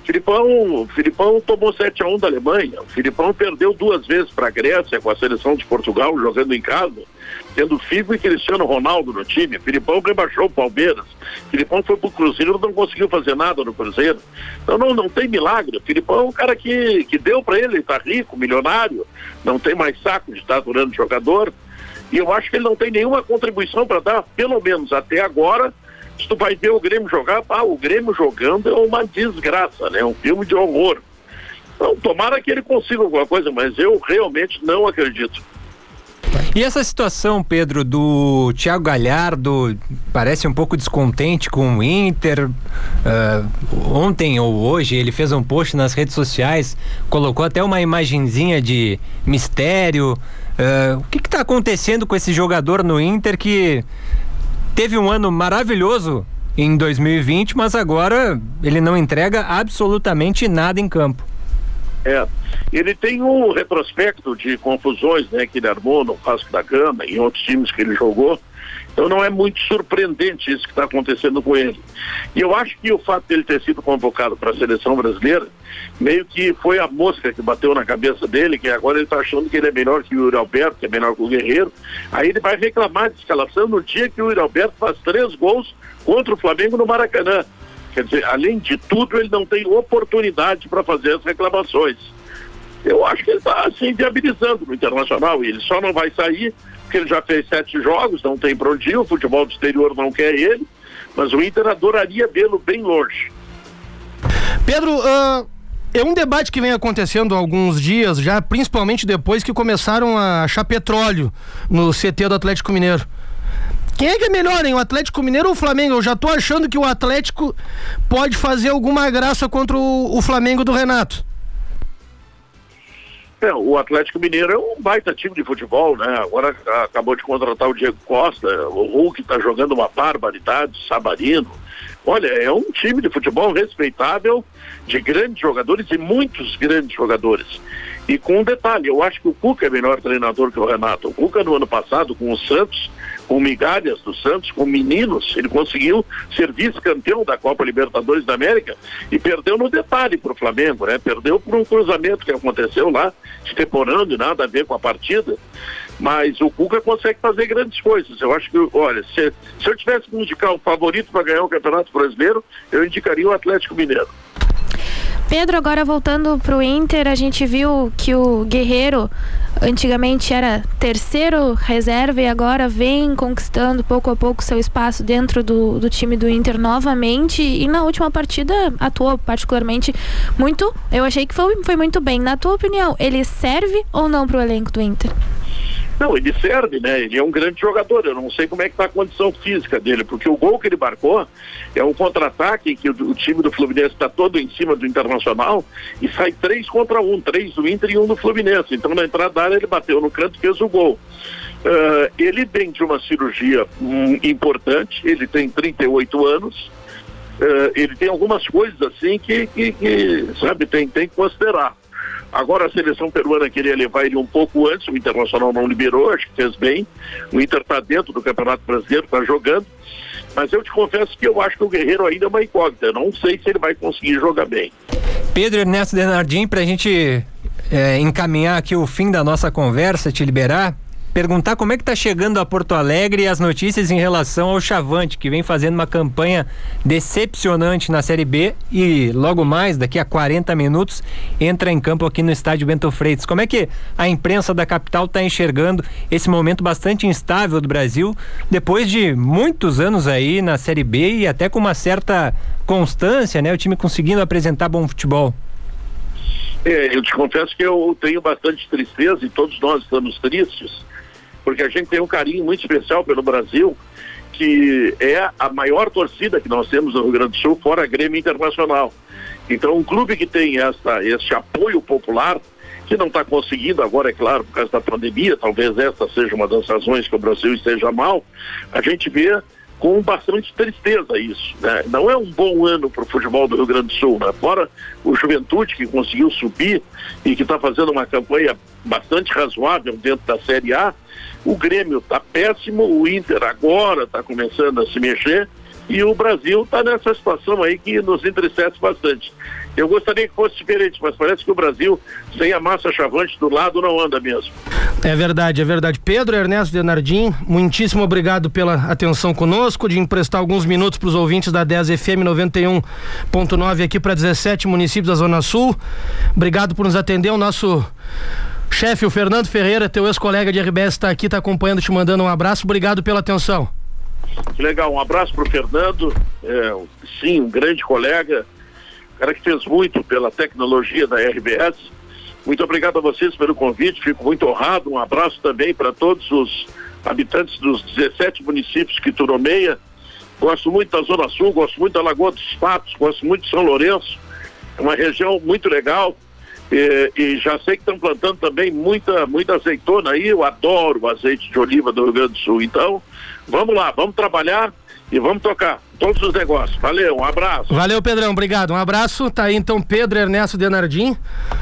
Filipão, Filipão tomou 7 a 1 da Alemanha. O Filipão perdeu duas vezes para a Grécia com a seleção de Portugal jogando em casa, tendo Figo e Cristiano Ronaldo no time. Filipão rebaixou o Palmeiras. Filipão foi pro Cruzeiro, não conseguiu fazer nada no Cruzeiro. Então não, não tem milagre. Filipão é um cara que, que deu para ele, ele tá rico, milionário, não tem mais saco de estar durando jogador. E eu acho que ele não tem nenhuma contribuição para dar, pelo menos até agora, se tu vai ver o Grêmio jogar, ah, o Grêmio jogando é uma desgraça, né? Um filme de horror. Então, tomara que ele consiga alguma coisa, mas eu realmente não acredito. E essa situação, Pedro, do Thiago Galhardo, parece um pouco descontente com o Inter. Uh, ontem ou hoje ele fez um post nas redes sociais, colocou até uma imagenzinha de mistério. Uh, o que está acontecendo com esse jogador no Inter que teve um ano maravilhoso em 2020, mas agora ele não entrega absolutamente nada em campo. É, ele tem um retrospecto de confusões, né, que ele armou no Vasco da Gama e em outros times que ele jogou. Então não é muito surpreendente isso que está acontecendo com ele. E eu acho que o fato dele ter sido convocado para a seleção brasileira meio que foi a mosca que bateu na cabeça dele, que agora ele está achando que ele é melhor que o Yuri Alberto, que é melhor que o Guerreiro. Aí ele vai reclamar de escalação no dia que o Yuri Alberto faz três gols contra o Flamengo no Maracanã. Quer dizer, além de tudo, ele não tem oportunidade para fazer as reclamações. Eu acho que ele está se assim, viabilizando no internacional e ele só não vai sair porque ele já fez sete jogos, não tem para onde ir, o futebol do exterior não quer ele, mas o Inter adoraria vê-lo bem longe. Pedro, uh, é um debate que vem acontecendo há alguns dias, já principalmente depois que começaram a achar petróleo no CT do Atlético Mineiro. Quem é que é melhor, hein? O Atlético Mineiro ou o Flamengo? Eu já tô achando que o Atlético pode fazer alguma graça contra o, o Flamengo do Renato. É, o Atlético Mineiro é um baita time de futebol, né? Agora acabou de contratar o Diego Costa, o Hulk está jogando uma barbaridade, Sabarino. Olha, é um time de futebol respeitável, de grandes jogadores e muitos grandes jogadores. E com um detalhe, eu acho que o Cuca é melhor treinador que o Renato. O Cuca no ano passado com o Santos com migalhas do Santos, com meninos, ele conseguiu ser vice-campeão da Copa Libertadores da América e perdeu no detalhe para o Flamengo, né? Perdeu por um cruzamento que aconteceu lá, extemporando e nada a ver com a partida. Mas o Cuca consegue fazer grandes coisas. Eu acho que, olha, se, se eu tivesse que indicar um favorito para ganhar o Campeonato Brasileiro, eu indicaria o Atlético Mineiro. Pedro, agora voltando para o Inter, a gente viu que o Guerreiro antigamente era terceiro reserva e agora vem conquistando pouco a pouco seu espaço dentro do, do time do Inter novamente e na última partida atuou particularmente muito. Eu achei que foi, foi muito bem. Na tua opinião, ele serve ou não para o elenco do Inter? Não, ele serve, né? Ele é um grande jogador. Eu não sei como é que está a condição física dele, porque o gol que ele marcou é um contra-ataque que o, o, time do Fluminense está todo em cima do Internacional e sai três contra um, três do Inter e um do Fluminense. Então na entrada da área ele bateu no canto e fez o gol. Uh, ele vem de uma cirurgia um, importante, ele tem 38 anos. Uh, ele tem algumas coisas assim que, que, que sabe, tem, tem que considerar. Agora a seleção peruana queria levar ele um pouco antes, o Internacional não liberou, acho que fez bem. O Inter está dentro do Campeonato Brasileiro, está jogando. Mas eu te confesso que eu acho que o Guerreiro ainda é uma incógnita. Eu não sei se ele vai conseguir jogar bem. Pedro Ernesto Denardim, para a gente é, encaminhar aqui o fim da nossa conversa, te liberar, perguntar como é que está chegando a Porto Alegre as notícias em relação ao Chavante, que vem fazendo uma campanha decepcionante na Série B e logo mais, daqui a 40 minutos, entra em campo aqui no estádio Bento Freitas. Como é que a imprensa da capital está enxergando esse momento bastante instável do Brasil, depois de muitos anos aí na Série B e até com uma certa constância, né? O time conseguindo apresentar bom futebol. É, eu te confesso que eu tenho bastante tristeza e todos nós estamos tristes porque a gente tem um carinho muito especial pelo Brasil, que é a maior torcida que nós temos no Rio Grande do Sul, fora a Grêmio Internacional. Então, um clube que tem essa, esse apoio popular, que não está conseguindo agora, é claro, por causa da pandemia, talvez essa seja uma das razões que o Brasil esteja mal, a gente vê com bastante tristeza isso. Né? Não é um bom ano para o futebol do Rio Grande do Sul. Né? Fora o Juventude, que conseguiu subir e que está fazendo uma campanha bastante razoável dentro da Série A, o Grêmio está péssimo, o Inter agora está começando a se mexer e o Brasil está nessa situação aí que nos entristece bastante. Eu gostaria que fosse diferente, mas parece que o Brasil, sem a massa chavante do lado, não anda mesmo. É verdade, é verdade. Pedro Ernesto Denardim, muitíssimo obrigado pela atenção conosco, de emprestar alguns minutos para os ouvintes da 10 FM 91.9 aqui para 17 municípios da Zona Sul. Obrigado por nos atender. O nosso chefe, o Fernando Ferreira, teu ex-colega de RBS, está aqui, está acompanhando, te mandando um abraço. Obrigado pela atenção. Legal, um abraço para o Fernando. É, sim, um grande colega cara que fez muito pela tecnologia da RBS. Muito obrigado a vocês pelo convite, fico muito honrado. Um abraço também para todos os habitantes dos 17 municípios que tu nomeia. Gosto muito da Zona Sul, gosto muito da Lagoa dos Patos, gosto muito de São Lourenço. É uma região muito legal. E, e já sei que estão plantando também muita, muita azeitona aí. Eu adoro o azeite de oliva do Rio Grande do Sul. Então, vamos lá, vamos trabalhar e vamos tocar. Todos os negócios. Valeu, um abraço. Valeu, Pedrão, obrigado. Um abraço. Tá aí então Pedro Ernesto Denardim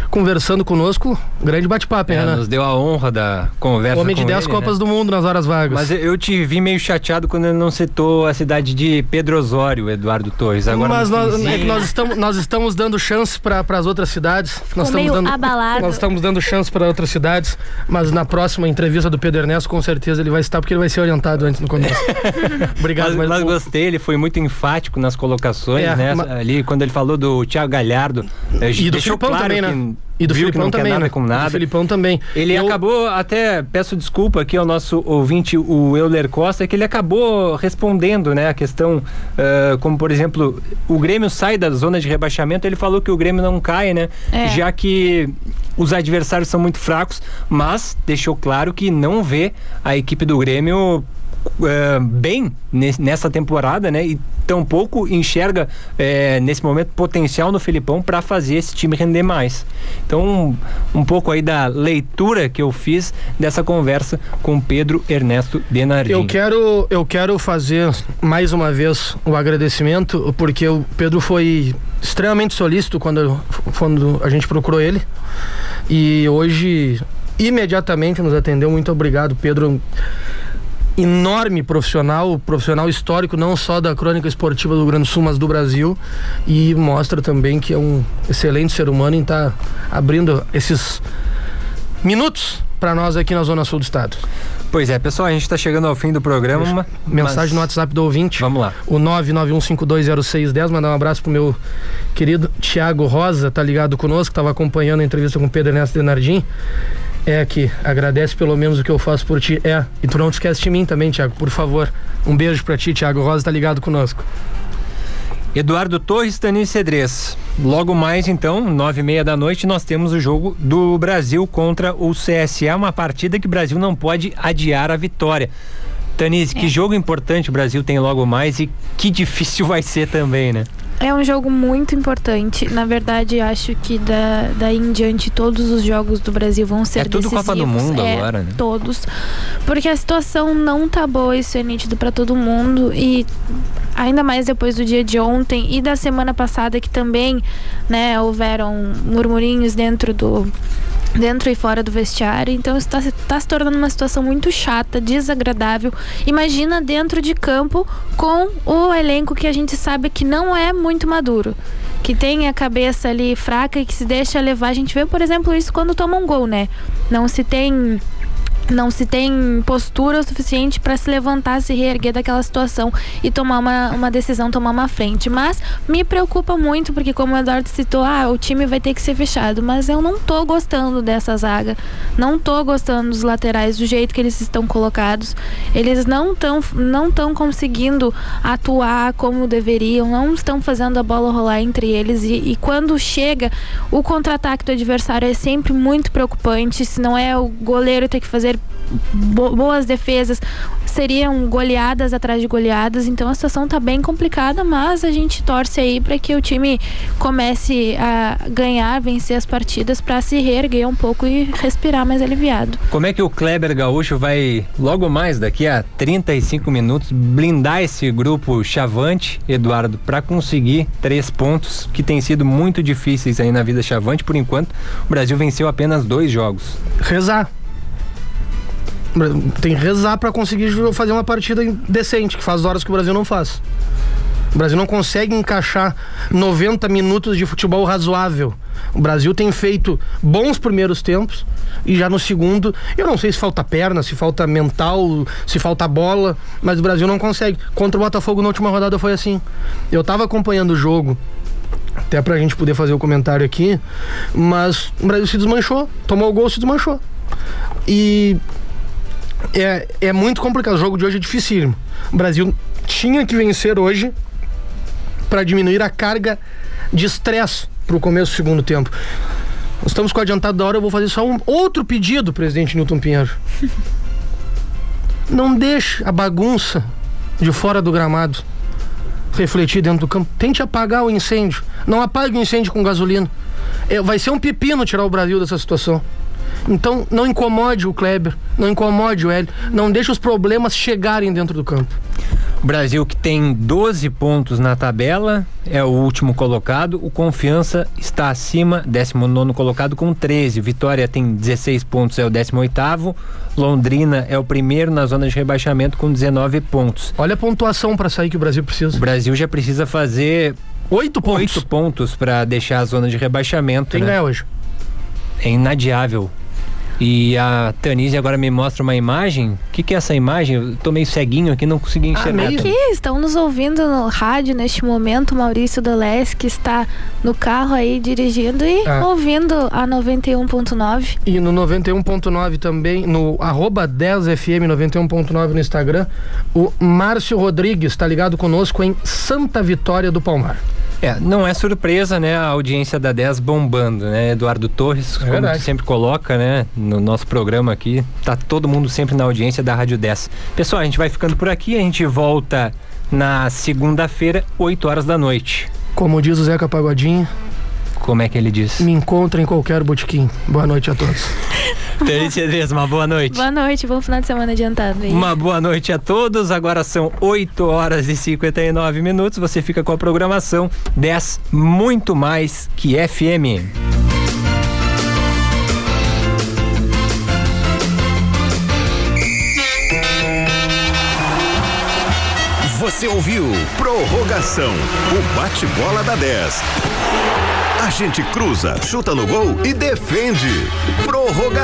conversando conosco. Grande bate-papo, hein, É, Renan? nos deu a honra da conversa Homem de com 10 ele, Copas né? do Mundo nas horas vagas. Mas eu- te vi meio chateado quando ele não citou a cidade de Pedro Osório, Eduardo Torres. Agora Mas nós, é que nós estamos, nós estamos dando chance para as outras cidades. Nós estamos, meio dando, abalado. nós estamos dando chance para outras cidades, mas na próxima entrevista do Pedro Ernesto, com certeza ele vai estar, porque ele vai ser orientado antes no começo. Obrigado, mas, mas- mas gostei, ele foi muito enfático nas colocações, É, né? ma- Ali, quando ele falou do Thiago Galhardo. eh, E do Filipão claro também, né? E do viu Filipão não quer também, nada né? com Do nada. Filipão também. Ele Eu- acabou, até peço desculpa aqui ao nosso ouvinte, o Euler Costa, que ele acabou respondendo, né, a questão, eh, como por exemplo, o Grêmio sai da zona de rebaixamento, ele falou que o Grêmio não cai, né, É. já que os adversários são muito fracos, mas deixou claro que não vê a equipe do Grêmio eh, bem nes- nessa temporada, né? E tampouco enxerga eh, nesse momento potencial no Filipão para fazer esse time render mais. Então, um, um pouco aí da leitura que eu fiz dessa conversa com Pedro Ernesto Denardim. Eu quero, eu quero fazer mais uma vez o agradecimento, porque o Pedro foi extremamente solícito quando, quando a gente procurou ele. E hoje, imediatamente, nos atendeu. Muito obrigado, Pedro. Enorme profissional, profissional histórico, não só da crônica esportiva do Rio Grande do Sul, mas do Brasil. E mostra também que é um excelente ser humano em estar abrindo esses minutos para nós aqui na Zona Sul do Estado. Pois é, pessoal, a gente está chegando ao fim do programa. ma- Mensagem mas- no WhatsApp do ouvinte. Vamos lá. O 991520610. Mandar um abraço pro meu querido Tiago Rosa, tá ligado conosco, tava acompanhando a entrevista com o Pedro Ernesto Denardim. É que agradece pelo menos o que eu faço por ti. É, e tu não te esquece de mim também, Tiago, por favor. Um beijo pra ti, Tiago Rosa, tá ligado conosco. Eduardo Torres, Tani Cedrez. Logo mais, então, nove e meia da noite, nós temos o jogo do Brasil contra o CSA, uma partida que o Brasil não pode adiar a vitória. Tanise, que jogo importante o Brasil tem logo mais e que difícil vai ser também, né? É um jogo muito importante. Na verdade, acho que da, daí em diante todos os jogos do Brasil vão ser É tudo decisivos. Copa do Mundo É, agora, né? Todos. Porque a situação não tá boa, isso é nítido pra todo mundo. E ainda mais depois do dia de ontem e da semana passada que também, né, houveram murmurinhos dentro do dentro e fora do vestiário. Então está tá se tornando uma situação muito chata, desagradável. Imagina dentro de campo com o elenco que a gente sabe que não é muito maduro. Que tem a cabeça ali fraca e que se deixa levar. A gente vê, por exemplo, isso quando toma um gol, né? Não se tem não se tem postura o suficiente para se levantar, se reerguer daquela situação e tomar uma, uma decisão, tomar uma frente. Mas me preocupa muito, porque como o Eduardo citou, ah, o time vai ter que ser fechado. Mas eu não tô gostando dessa zaga. Não tô gostando dos laterais, do jeito que eles estão colocados. Eles não estão não tão conseguindo atuar como deveriam, não estão fazendo a bola rolar entre eles. E, e quando chega, o contra-ataque do adversário é sempre muito preocupante. Se não é o goleiro ter que fazer boas defesas, seriam goleadas atrás de goleadas. Então a situação tá bem complicada, mas a gente torce aí para que o time comece a ganhar, vencer as partidas para se reerguer um pouco e respirar mais aliviado. Como é que o Kleber Gaúcho vai, logo mais, daqui a 35 minutos, blindar esse grupo chavante, Eduardo, para conseguir três pontos que têm sido muito difíceis aí na vida chavante? Por enquanto, o Brasil venceu apenas dois jogos. Rezar. Tem que rezar pra conseguir fazer uma partida decente, que faz horas que o Brasil não faz. O Brasil não consegue encaixar 90 minutos de futebol razoável. O Brasil tem feito bons primeiros tempos e já no segundo, eu não sei se falta perna, se falta mental, se falta bola, mas o Brasil não consegue. Contra o Botafogo na última rodada foi assim. Eu tava acompanhando o jogo, até pra gente poder fazer o comentário aqui, mas o Brasil se desmanchou, tomou o gol, se desmanchou. E é, é muito complicado. O jogo de hoje é dificílimo. O Brasil tinha que vencer hoje para diminuir a carga de estresse para o começo do segundo tempo. Nós estamos com o adiantado da hora, eu vou fazer só um outro pedido, presidente Newton Pinheiro. Não deixe a bagunça de fora do gramado refletir dentro do campo. Tente apagar o incêndio. Não apague o incêndio com gasolina. É, vai ser um pepino tirar o Brasil dessa situação. Então, não incomode o Kleber, não incomode o Hélio, não deixe os problemas chegarem dentro do campo. Brasil que tem 12 pontos na tabela, é o último colocado. O Confiança está acima, 19 colocado com 13. Vitória tem 16 pontos, é o 18. Londrina é o primeiro na zona de rebaixamento com 19 pontos. Olha a pontuação para sair que o Brasil precisa. O Brasil já precisa fazer oito pontos, oito pontos para deixar a zona de rebaixamento. Quem né? ganha hoje? É inadiável. E a Tanise agora me mostra uma imagem. O que, que é essa imagem? Eu tô meio ceguinho aqui, não consegui enxergar. Aqui estão nos ouvindo no rádio neste momento. Maurício Dolés, que está no carro aí dirigindo e Ah. ouvindo a 91.9. E no 91.9 também, no arroba 10FM 91.9 no Instagram, o Márcio Rodrigues está ligado conosco em Santa Vitória do Palmar. É, não é surpresa, né? A audiência da 10 bombando, né? Eduardo Torres, como É tu sempre coloca, né? No nosso programa aqui, tá todo mundo sempre na audiência da Rádio 10. Pessoal, a gente vai ficando por aqui, a gente volta na segunda-feira, 8 horas da noite. Como diz o Zeca Pagodinho, Como é que ele diz? me encontra em qualquer botequim. Boa noite a todos. Delícia Dias, uma boa noite. Boa noite, bom final de semana adiantado aí. Uma boa noite a todos. Agora são 8 horas e 59 minutos. Você fica com a programação 10 muito mais que FM. Você ouviu Prorrogação, o bate-bola da 10. A gente cruza, chuta no gol e defende. Prorrogação.